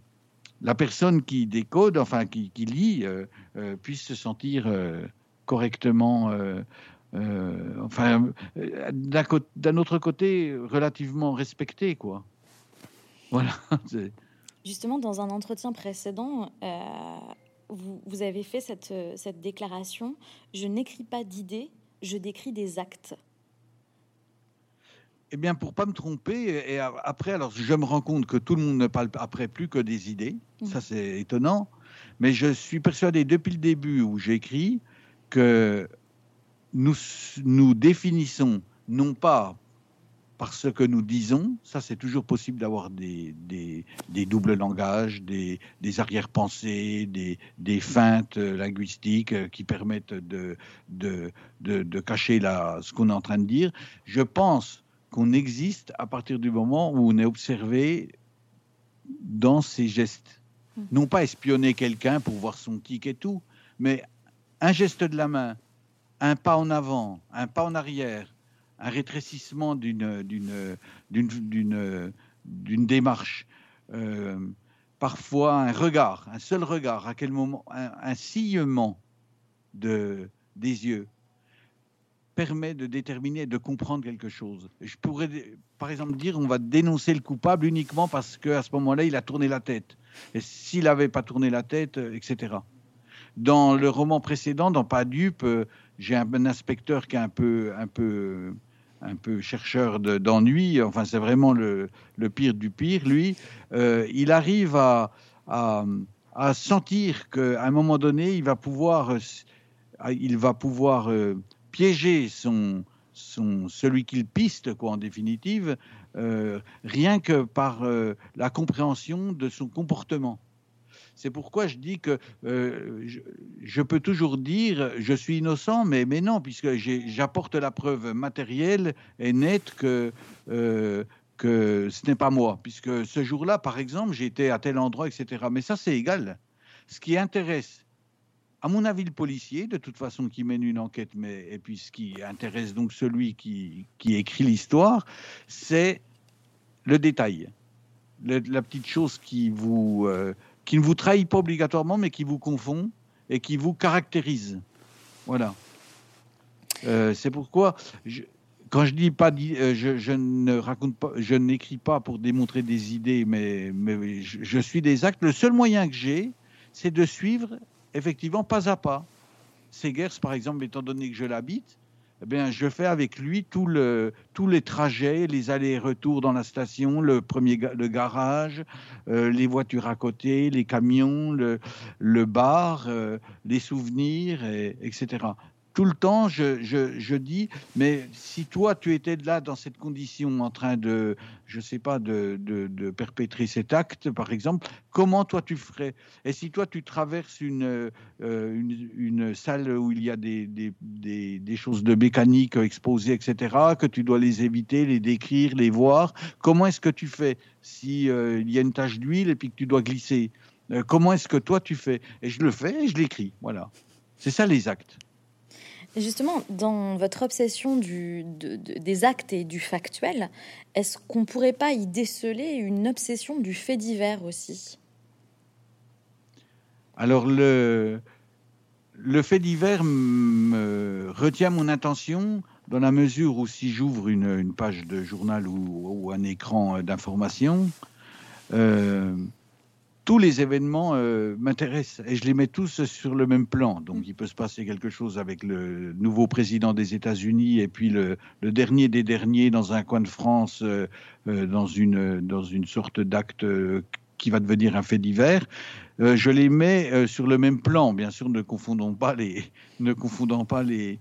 la personne qui décode, enfin qui, lit, euh, euh, puisse se sentir correctement enfin, d'un autre côté, relativement respecté, quoi. Voilà. [laughs] Justement, dans un entretien précédent, vous, vous, avez fait cette, cette déclaration Je n'écris pas d'idées, je décris des actes. Eh bien, pour pas me tromper, et après, alors je me rends compte que tout le monde ne parle après plus que des idées. Mmh. Ça, c'est étonnant. Mais je suis persuadé depuis le début où j'écris que nous, nous définissons non pas par ce que nous disons, ça c'est toujours possible d'avoir des, des, doubles langages, des, des arrière-pensées, des, des, feintes linguistiques qui permettent de, de, de, cacher la, ce qu'on est en train de dire. Je pense qu'on existe à partir du moment où on est observé dans ses gestes. Mmh. Non pas espionner quelqu'un pour voir son tic et tout, mais un geste de la main, un pas en avant, un pas en arrière, un rétrécissement d'une démarche, euh, parfois un regard, un seul regard, à quel moment, un, un sillement de, des yeux permet de déterminer, de comprendre quelque chose. Je pourrais, par exemple, dire on va dénoncer le coupable uniquement parce qu'à ce moment-là, il a tourné la tête. Et s'il n'avait pas tourné la tête, etc. Dans le roman précédent, dans Pas dupe, euh, j'ai un, inspecteur qui est un peu, un peu, un peu chercheur d'ennui. enfin, c'est vraiment le, pire du pire. Lui, euh, il arrive à, sentir qu'à un moment donné, il va pouvoir, il va pouvoir euh, piéger son, son, celui qu'il piste, quoi, en définitive, rien que par la compréhension de son comportement. C'est pourquoi je dis que je, peux toujours dire je suis innocent, mais, mais non, puisque j'apporte la preuve matérielle et nette que, que ce n'est pas moi, puisque ce jour-là, par exemple, j'étais à tel endroit, etc. Mais ça, c'est égal. Ce qui intéresse, à mon avis, le policier, de toute façon, qui mène une enquête, mais et puis ce qui intéresse donc celui qui, qui écrit l'histoire, c'est le détail, la petite chose qui vous euh, qui ne vous trahit pas obligatoirement, mais qui vous confond et qui vous caractérise. Voilà. Euh, c'est pourquoi quand je dis pas, euh, je, ne raconte pas, je n'écris pas pour démontrer des idées, mais, mais je, suis des actes. Le seul moyen que j'ai, c'est de suivre effectivement pas à pas. Segers, par exemple, étant donné que je l'habite, eh je fais avec lui tous les trajets, les allers-retours dans la station, le premier le garage, euh, les voitures à côté, les camions, le, bar, euh, les souvenirs, et, etc tout le temps, je, dis, mais si toi, tu étais là dans cette condition, en train de, je sais pas, de, perpétrer cet acte, par exemple, comment toi tu ferais? Et si toi, tu traverses une, euh, une, salle où il y a des, des, choses de mécanique exposées, etc., que tu dois les éviter, les décrire, les voir, comment est-ce que tu fais? Si euh, il y a une tache d'huile et puis que tu dois glisser euh, Comment est-ce que toi tu fais? Et je le fais et je l'écris. Voilà. C'est ça les actes. Justement, dans votre obsession des actes et du factuel, est-ce qu'on ne pourrait pas y déceler une obsession du fait divers aussi? Alors, le, fait divers me retient mon attention dans la mesure où si j'ouvre une, une, page de journal ou, un écran d'information, euh, tous les événements euh, m'intéressent et je les mets tous sur le même plan. Donc il peut se passer quelque chose avec le nouveau président des États-Unis et puis le, dernier des derniers dans un coin de France, euh, euh, dans, une, dans une sorte d'acte qui va devenir un fait divers. je les mets sur le même plan. Bien sûr, ne confondons pas les, ne confondons pas les,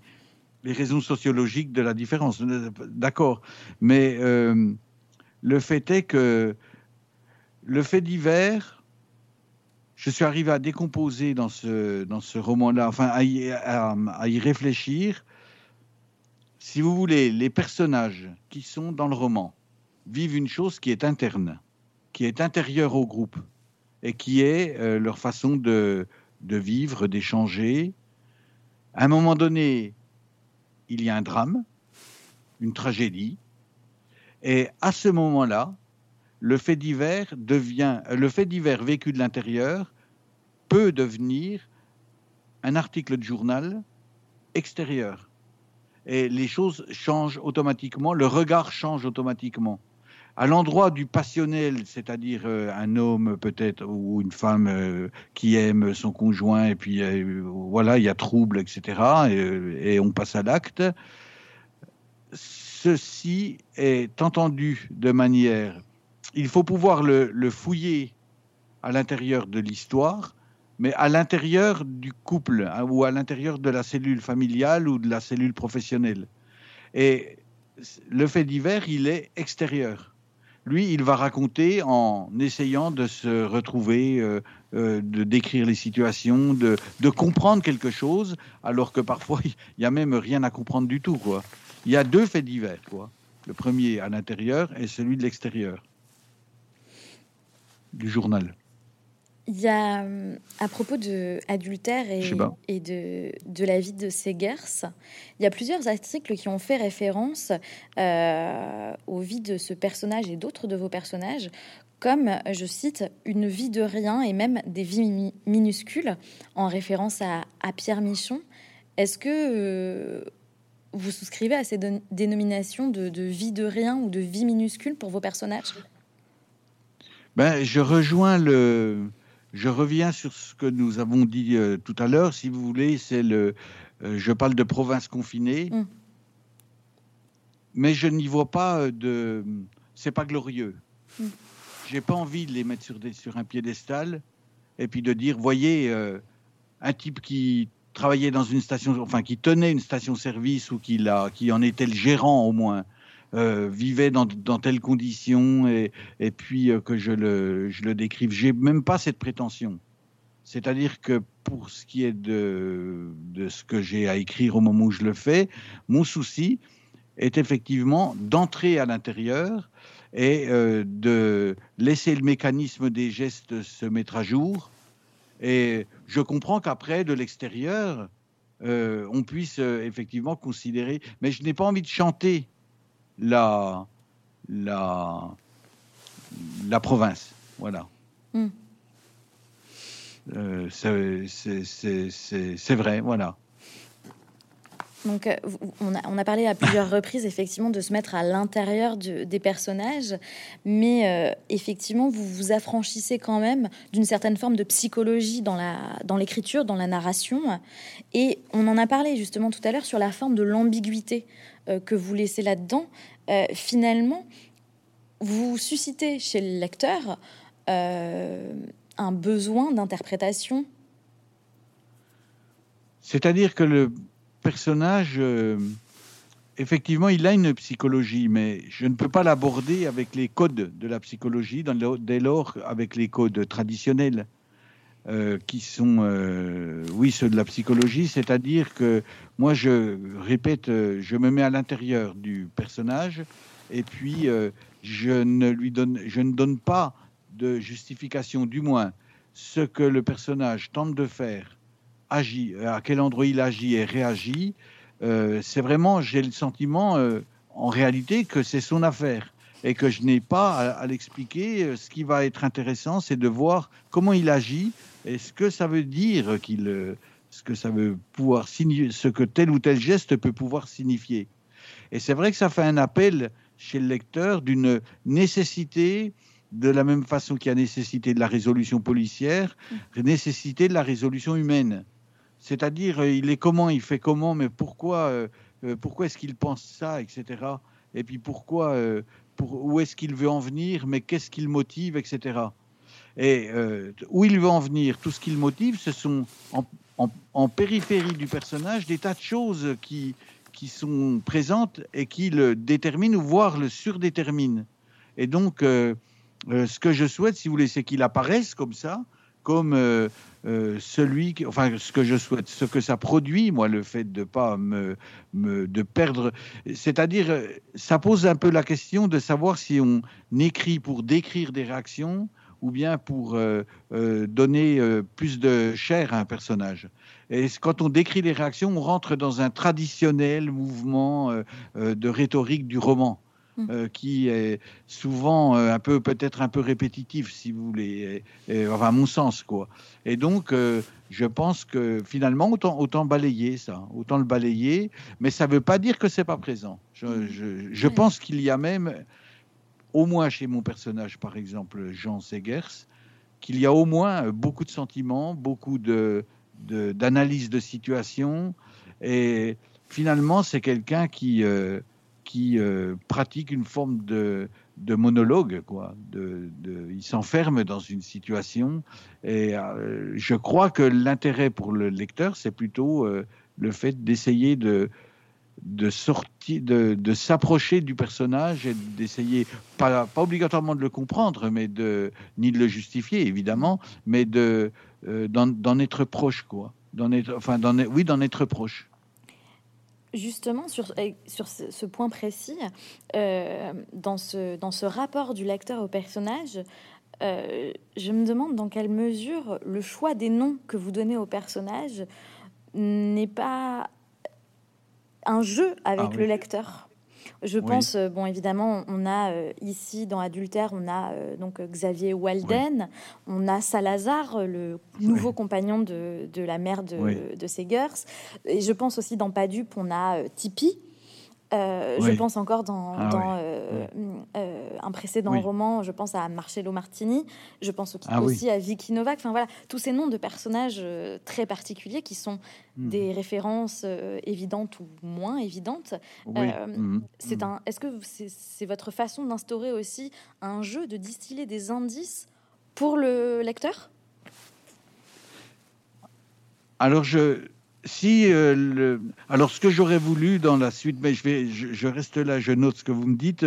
les raisons sociologiques de la différence. D'accord. Mais le fait est que le fait divers je suis arrivé à décomposer dans ce, roman-là, enfin à y, réfléchir. Si vous voulez, les personnages qui sont dans le roman vivent une chose qui est interne, qui est intérieure au groupe, et qui est euh, leur façon de, de vivre, d'échanger. À un moment donné, il y a un drame, une tragédie, et à ce moment-là, le fait divers vécu de l'intérieur peut devenir un article de journal extérieur. Et les choses changent automatiquement, le regard change automatiquement. À l'endroit du passionnel, c'est-à-dire euh, un homme peut-être ou une femme euh, qui aime son conjoint et puis euh, voilà, il y a trouble, etc. et on passe à l'acte. Ceci est entendu de manière il faut pouvoir le, fouiller à l'intérieur de l'histoire, mais à l'intérieur du couple hein, ou à l'intérieur de la cellule familiale ou de la cellule professionnelle. Et le fait divers, il est extérieur. Lui, il va raconter en essayant de se retrouver, euh, euh, de décrire les situations, de, comprendre quelque chose, alors que parfois, [laughs] il n'y a même rien à comprendre du tout. Il y a deux faits divers. Quoi. Le premier à l'intérieur et celui de l'extérieur du journal. Il y a, euh, à propos de adultère et, et de, de, la vie de Segers, il y a plusieurs articles qui ont fait référence euh, aux vies de ce personnage et d'autres de vos personnages, comme, je cite, une vie de rien et même des vies minuscules, en référence à, à Pierre Michon. Est-ce que euh, vous souscrivez à ces dénominations de, de vie de rien ou de vie minuscule pour vos personnages? Ben, je rejoins le. Je reviens sur ce que nous avons dit euh, tout à l'heure. Si vous voulez, c'est le. Euh, je parle de province confinée, mm. mais je n'y vois pas euh, de. C'est pas glorieux. Je mm. J'ai pas envie de les mettre sur, des, sur un piédestal et puis de dire, voyez, un type qui travaillait dans une station, enfin qui tenait une station-service ou qui, qui en était le gérant au moins, euh, vivait dans, dans, telles conditions et, et puis euh, que je le, je le décrive. J'ai même pas cette prétention. C'est-à-dire que pour ce qui est de, de ce que j'ai à écrire au moment où je le fais, mon souci est effectivement d'entrer à l'intérieur et euh, de laisser le mécanisme des gestes se mettre à jour. Et je comprends qu'après, de l'extérieur, on puisse effectivement considérer, mais je n'ai pas envie de chanter la, la, la province. Voilà. Euh, c'est vrai, voilà. Donc, euh, on a, parlé à plusieurs reprises, effectivement, de se mettre à l'intérieur des personnages, mais euh, effectivement, vous vous affranchissez quand même d'une certaine forme de psychologie dans l'écriture, dans, dans, la narration. Et on en a parlé justement tout à l'heure sur la forme de l'ambiguïté que vous laissez là-dedans. finalement, vous suscitez chez le lecteur un besoin d'interprétation C'est-à-dire que le personnage, euh, effectivement, il a une psychologie, mais je ne peux pas l'aborder avec les codes de la psychologie, dès lors avec les codes traditionnels. Euh, qui sont, euh, oui, ceux de la psychologie, c'est-à-dire que moi, je répète, je me mets à l'intérieur du personnage, et puis je ne lui donne, je ne donne pas de justification, du moins ce que le personnage tente de faire, agit, à quel endroit il agit et réagit, euh, c'est vraiment, j'ai le sentiment euh, en réalité que c'est son affaire et que je n'ai pas à, l'expliquer. Ce qui va être intéressant, c'est de voir comment il agit et ce que ça veut dire qu'il, euh, ce que ça veut pouvoir signifier, ce que tel ou tel geste peut pouvoir signifier. Et c'est vrai que ça fait un appel chez le lecteur d'une nécessité de la même façon qu'il y a nécessité de la résolution policière, mm. nécessité de la résolution humaine. C'est-à-dire, euh, il est comment, il fait comment, mais pourquoi, euh, euh, pourquoi est-ce qu'il pense ça, etc. Et puis pourquoi, pour, où est-ce qu'il veut en venir, mais qu'est-ce qu'il motive, etc. Et où il veut en venir, tout ce qu'il motive, ce sont en, périphérie du personnage des tas de choses qui, qui sont présentes et qui le déterminent voire le surdéterminent. Et donc, ce que je souhaite, si vous voulez, c'est qu'il apparaisse comme ça, comme euh, euh, celui, qui, enfin, ce que je souhaite, ce que ça produit, moi, le fait de pas me, de perdre, c'est-à-dire, ça pose un peu la question de savoir si on écrit pour décrire des réactions ou bien pour donner plus de chair à un personnage. Et quand on décrit les réactions, on rentre dans un traditionnel mouvement de rhétorique du roman. Mmh. Euh, qui est souvent euh, un peu peut-être un peu répétitif, si vous voulez, enfin à mon sens quoi. Et donc euh, je pense que finalement autant autant balayer ça, autant le balayer, mais ça ne veut pas dire que c'est pas présent. Je, mmh. je, pense qu'il y a même, au moins chez mon personnage par exemple Jean Segers, qu'il y a au moins beaucoup de sentiments, beaucoup de d'analyse de, situation, et finalement c'est quelqu'un qui qui euh, pratique une forme de, monologue, quoi. De, il s'enferme dans une situation, et euh, je crois que l'intérêt pour le lecteur, c'est plutôt euh, le fait d'essayer de de s'approcher du personnage et d'essayer, pas, obligatoirement de le comprendre, mais de ni de le justifier évidemment, mais de d'en être proche, quoi. Être, enfin, oui, d'en être proche. Justement, sur, sur ce, point précis, euh, dans, ce, dans ce rapport du lecteur au personnage, euh, je me demande dans quelle mesure le choix des noms que vous donnez au personnage n'est pas un jeu avec ah le lecteur. Je pense, euh, bon, évidemment, on a euh, ici dans Adultère, on a euh, donc Xavier Walden, on a Salazar, le nouveau compagnon de, la mère de, de Segers. Et je pense aussi dans Padup, on a Tipeee. Euh, je pense encore dans, ah euh, euh, un précédent roman, je pense à Marcello Martini, je pense ah aussi à Vicky Novak. Enfin voilà, tous ces noms de personnages très particuliers qui sont hmm. des références évidentes ou moins évidentes. Hmm. C'est hmm. un. Est-ce que c'est votre façon d'instaurer aussi un jeu de distiller des indices pour le lecteur? Alors je si le... alors ce que j'aurais voulu dans la suite, mais je vais, je, reste là, je note ce que vous me dites.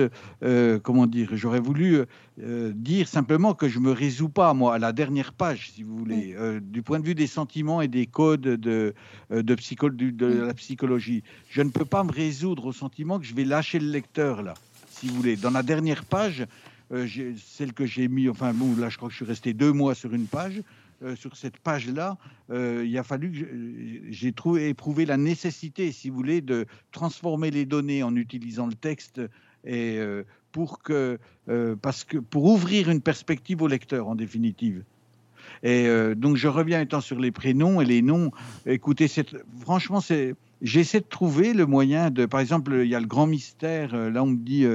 comment dire J'aurais voulu dire simplement que je me résous pas moi à la dernière page, si vous voulez, du point de vue des sentiments et des codes de de, psycho, de la psychologie. Je ne peux pas me résoudre au sentiment que je vais lâcher le lecteur là, si vous voulez. Dans la dernière page, celle que j'ai mis, enfin bon, là je crois que je suis resté deux mois sur une page. Euh, sur cette page-là, euh, il a fallu que j'ai trouvé éprouvé la nécessité, si vous voulez, de transformer les données en utilisant le texte et euh, pour que parce que pour ouvrir une perspective au lecteur en définitive. Et donc je reviens étant sur les prénoms et les noms. Écoutez, franchement, c'est j'essaie de trouver le moyen de, par exemple, il y a le grand mystère. Là, on me dit,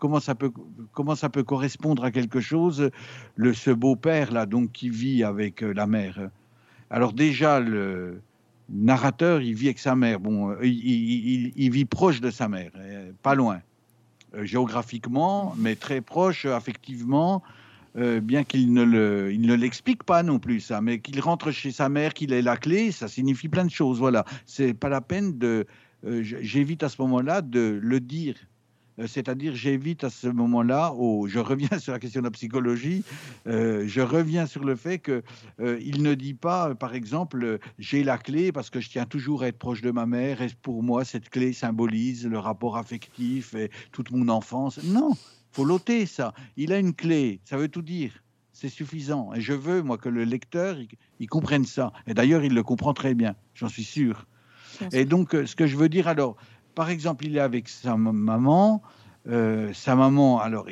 comment ça peut, comment ça peut correspondre à quelque chose, le, ce beau-père là, donc qui vit avec euh, la mère. Alors déjà, le narrateur, il vit avec sa mère. Bon, euh, il, vit proche de sa mère, euh, pas loin, géographiquement, mais très proche affectivement. bien qu'il ne le, il ne l'explique pas non plus ça, mais qu'il rentre chez sa mère, qu'il ait la clé, ça signifie plein de choses. Voilà, c'est pas la peine de, j'évite à ce moment-là de le dire c'est-à-dire j'évite à ce moment-là, je reviens [laughs] sur la question de la psychologie, euh, je reviens sur le fait qu'il euh, ne dit pas, par exemple, j'ai la clé parce que je tiens toujours à être proche de ma mère et pour moi cette clé symbolise le rapport affectif et toute mon enfance. Non, faut l'ôter ça. Il a une clé, ça veut tout dire. C'est suffisant. Et je veux, moi, que le lecteur, il, comprenne ça. Et d'ailleurs, il le comprend très bien, j'en suis sûr. Et donc, ce que je veux dire, alors, par exemple, il est avec sa maman. Euh, sa maman, alors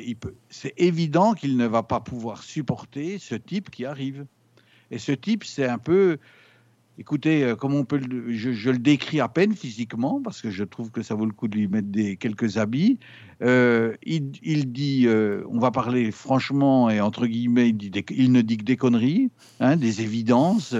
c'est évident qu'il ne va pas pouvoir supporter ce type qui arrive. Et ce type, c'est un peu, écoutez, euh, comment on peut, je, le décris à peine physiquement parce que je trouve que ça vaut le coup de lui mettre des quelques habits. Euh, il, dit, euh, on va parler franchement et entre guillemets, il, ne dit que des conneries, hein, des évidences.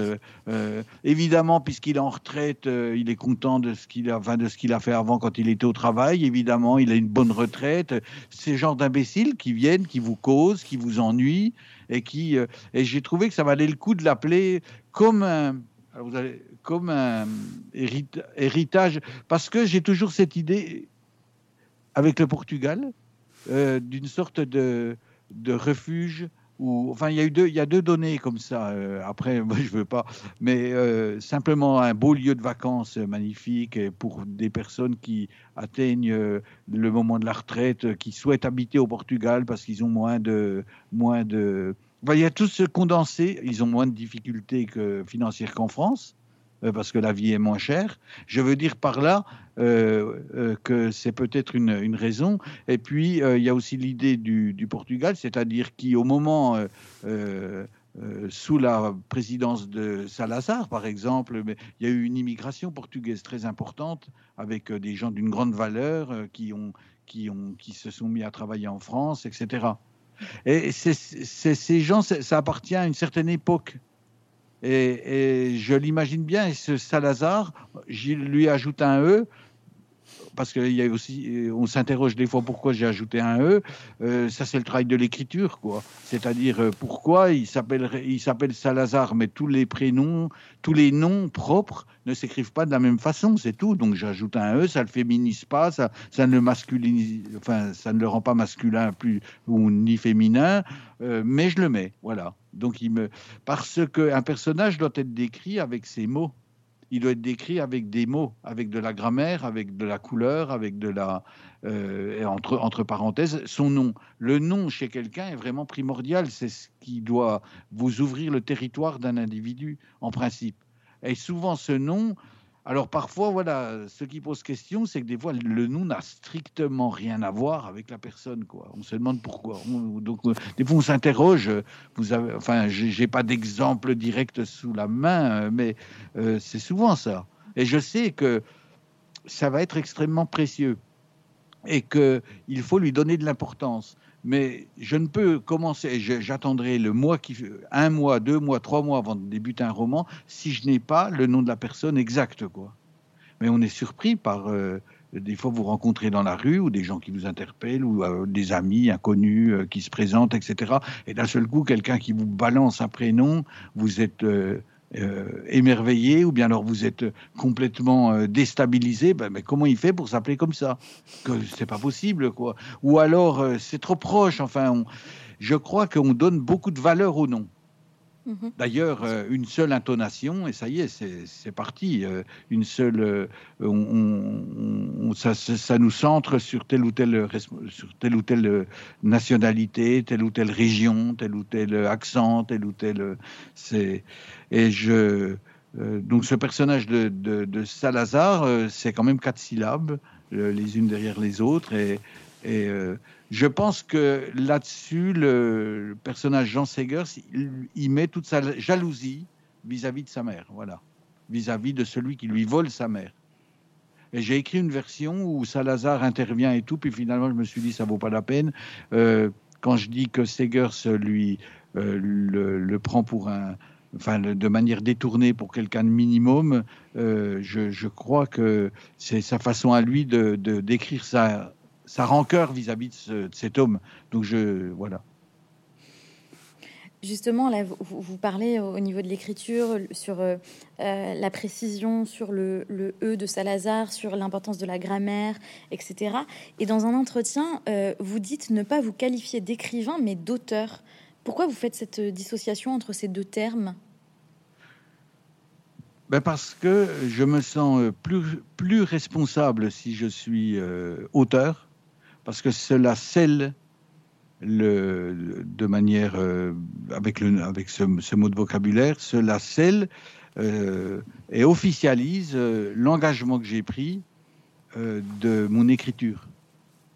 Évidemment, puisqu'il est en retraite, il est content de ce qu'il a, de a fait avant quand il était au travail. Évidemment, il a une bonne retraite. Ces genres d'imbéciles qui viennent, qui vous causent, qui vous ennuient et qui. et j'ai trouvé que ça valait le coup de l'appeler comme un, vous comme un héritage, parce que j'ai toujours cette idée avec le Portugal, euh, d'une sorte de, de refuge où, enfin, il y a eu deux, il y a deux données comme ça. Euh, après, [laughs] moi, je veux pas, mais euh, simplement un beau lieu de vacances magnifique pour des personnes qui atteignent le moment de la retraite, qui souhaitent habiter au Portugal parce qu'ils ont moins de, moins de. Il y a tout ce condensé. Ils ont moins de difficultés financières qu'en France. Euh, parce que la vie est moins chère. Je veux dire par là euh, euh, que c'est peut-être une, raison. Et puis, il y a aussi l'idée du, Portugal, c'est-à-dire qui, au moment, sous la présidence de Salazar, par exemple, il y a eu une immigration portugaise très importante avec des gens d'une grande valeur qui se sont mis à travailler en France, etc. Et ces gens, ça appartient à une certaine époque. Et, je l'imagine bien, et ce Salazar, je lui ajoute un E, parce qu'il y a aussi, on s'interroge des fois pourquoi j'ai ajouté un E. Euh, ça, c'est le travail de l'écriture, quoi. C'est-à-dire euh, pourquoi il s'appelle, Salazar, mais tous les prénoms, tous les noms propres ne s'écrivent pas de la même façon, c'est tout. Donc j'ajoute un E, ça le féminise pas, ça, ça ne masculinise, enfin, ça ne le rend pas masculin plus ou ni féminin, euh, mais je le mets, voilà. Donc il me, parce qu'un personnage doit être décrit avec ses mots il doit être décrit avec des mots, avec de la grammaire, avec de la couleur, avec de la euh, entre entre parenthèses son nom. Le nom chez quelqu'un est vraiment primordial. C'est ce qui doit vous ouvrir le territoire d'un individu en principe. Et souvent ce nom alors parfois, voilà, ce qui pose question, c'est que des fois, le nom n'a strictement rien à voir avec la personne. Quoi. On se demande pourquoi. donc, euh, des fois, on s'interroge. Vous avez, enfin, j'ai pas d'exemple direct sous la main, euh, mais euh, c'est souvent ça. Et je sais que ça va être extrêmement précieux et qu'il faut lui donner de l'importance mais je ne peux commencer, j'attendrai le mois qui, un mois, deux mois, trois mois avant de débuter un roman, si je n'ai pas le nom de la personne exacte. Mais on est surpris par euh, des fois vous rencontrez dans la rue ou des gens qui vous interpellent ou euh, des amis inconnus euh, qui se présentent, etc. Et d'un seul coup, quelqu'un qui vous balance un prénom, vous êtes euh, émerveillé, ou bien alors vous êtes complètement euh, déstabilisé. Ben, mais comment il fait pour s'appeler comme ça? Que c'est pas possible, quoi. Ou alors euh, c'est trop proche. Enfin, je crois qu'on donne beaucoup de valeur au nom. Mhm. D'ailleurs, une seule intonation, et ça y est, c'est parti. une seule, on, ça, nous centre sur telle ou telle, sur telle ou telle nationalité, telle ou telle région, tel ou tel accent, tel ou tel. Et je, euh, donc ce personnage de, Salazar, euh, c'est quand même quatre syllabes, les unes derrière les autres. Et, euh, je pense que là-dessus, le, personnage Jean Segers, il, met toute sa jalousie vis-à-vis de sa mère, voilà, vis-à-vis de celui qui lui vole sa mère. Et j'ai écrit une version où Salazar intervient et tout, puis finalement je me suis dit ça vaut pas la peine. quand je dis que Segers lui le, prend pour un, enfin, de manière détournée pour quelqu'un de minimum, euh, je, crois que c'est sa façon à lui de, décrire sa, sa rancœur vis-à-vis de, cet homme. Donc je voilà. Justement, là, vous, parlez au niveau de l'écriture sur euh, euh, la précision, sur le, le, E de Salazar, sur l'importance de la grammaire, etc. Et dans un entretien, vous dites ne pas vous qualifier d'écrivain, mais d'auteur. Pourquoi vous faites cette dissociation entre ces deux termes? Ben Parce que je me sens euh, plus, plus responsable si je suis euh, auteur, parce que cela scelle le, de manière, euh, avec, le, avec ce, mot de vocabulaire, cela scelle et officialise l'engagement que j'ai pris de mon écriture,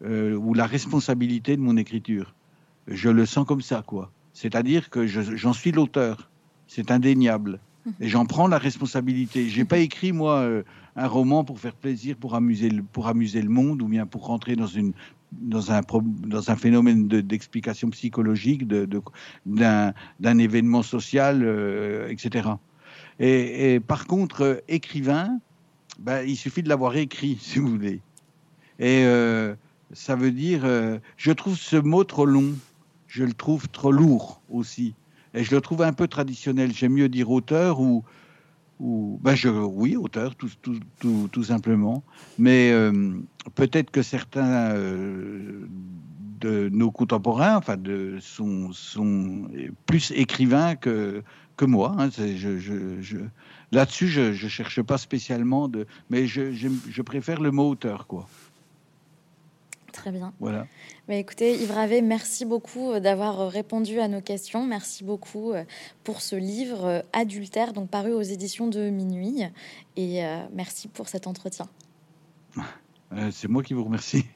ou la responsabilité de mon écriture. Je le sens comme ça, quoi. C'est-à-dire que j'en suis l'auteur. C'est indéniable. Et j'en prends la responsabilité. J'ai pas écrit, moi, euh, un roman pour faire plaisir, pour amuser, le, pour amuser le monde, ou bien pour rentrer dans, une, dans, un, dans un phénomène d'explication psychologique d'un de, événement social, euh, etc. Et, par contre, euh, écrivain, ben, il suffit de l'avoir écrit, [laughs] si vous voulez. Et ça veut dire, je trouve ce mot trop long je le trouve trop lourd aussi. Et je le trouve un peu traditionnel. J'aime mieux dire auteur ou, ou ben je, oui, auteur, tout, tout, tout, tout simplement. Mais euh, peut-être que certains euh, de nos contemporains enfin, de, sont, sont plus écrivains que, que moi. Hein. Là-dessus, je ne cherche pas spécialement de. Mais je, je préfère le mot auteur, quoi. Très bien. Voilà. Mais écoutez, Yves Ravé, merci beaucoup euh, d'avoir euh, répondu à nos questions. Merci beaucoup euh, pour ce livre Adultère, donc paru aux éditions de Minuit. Et merci pour cet entretien. C'est moi qui vous remercie.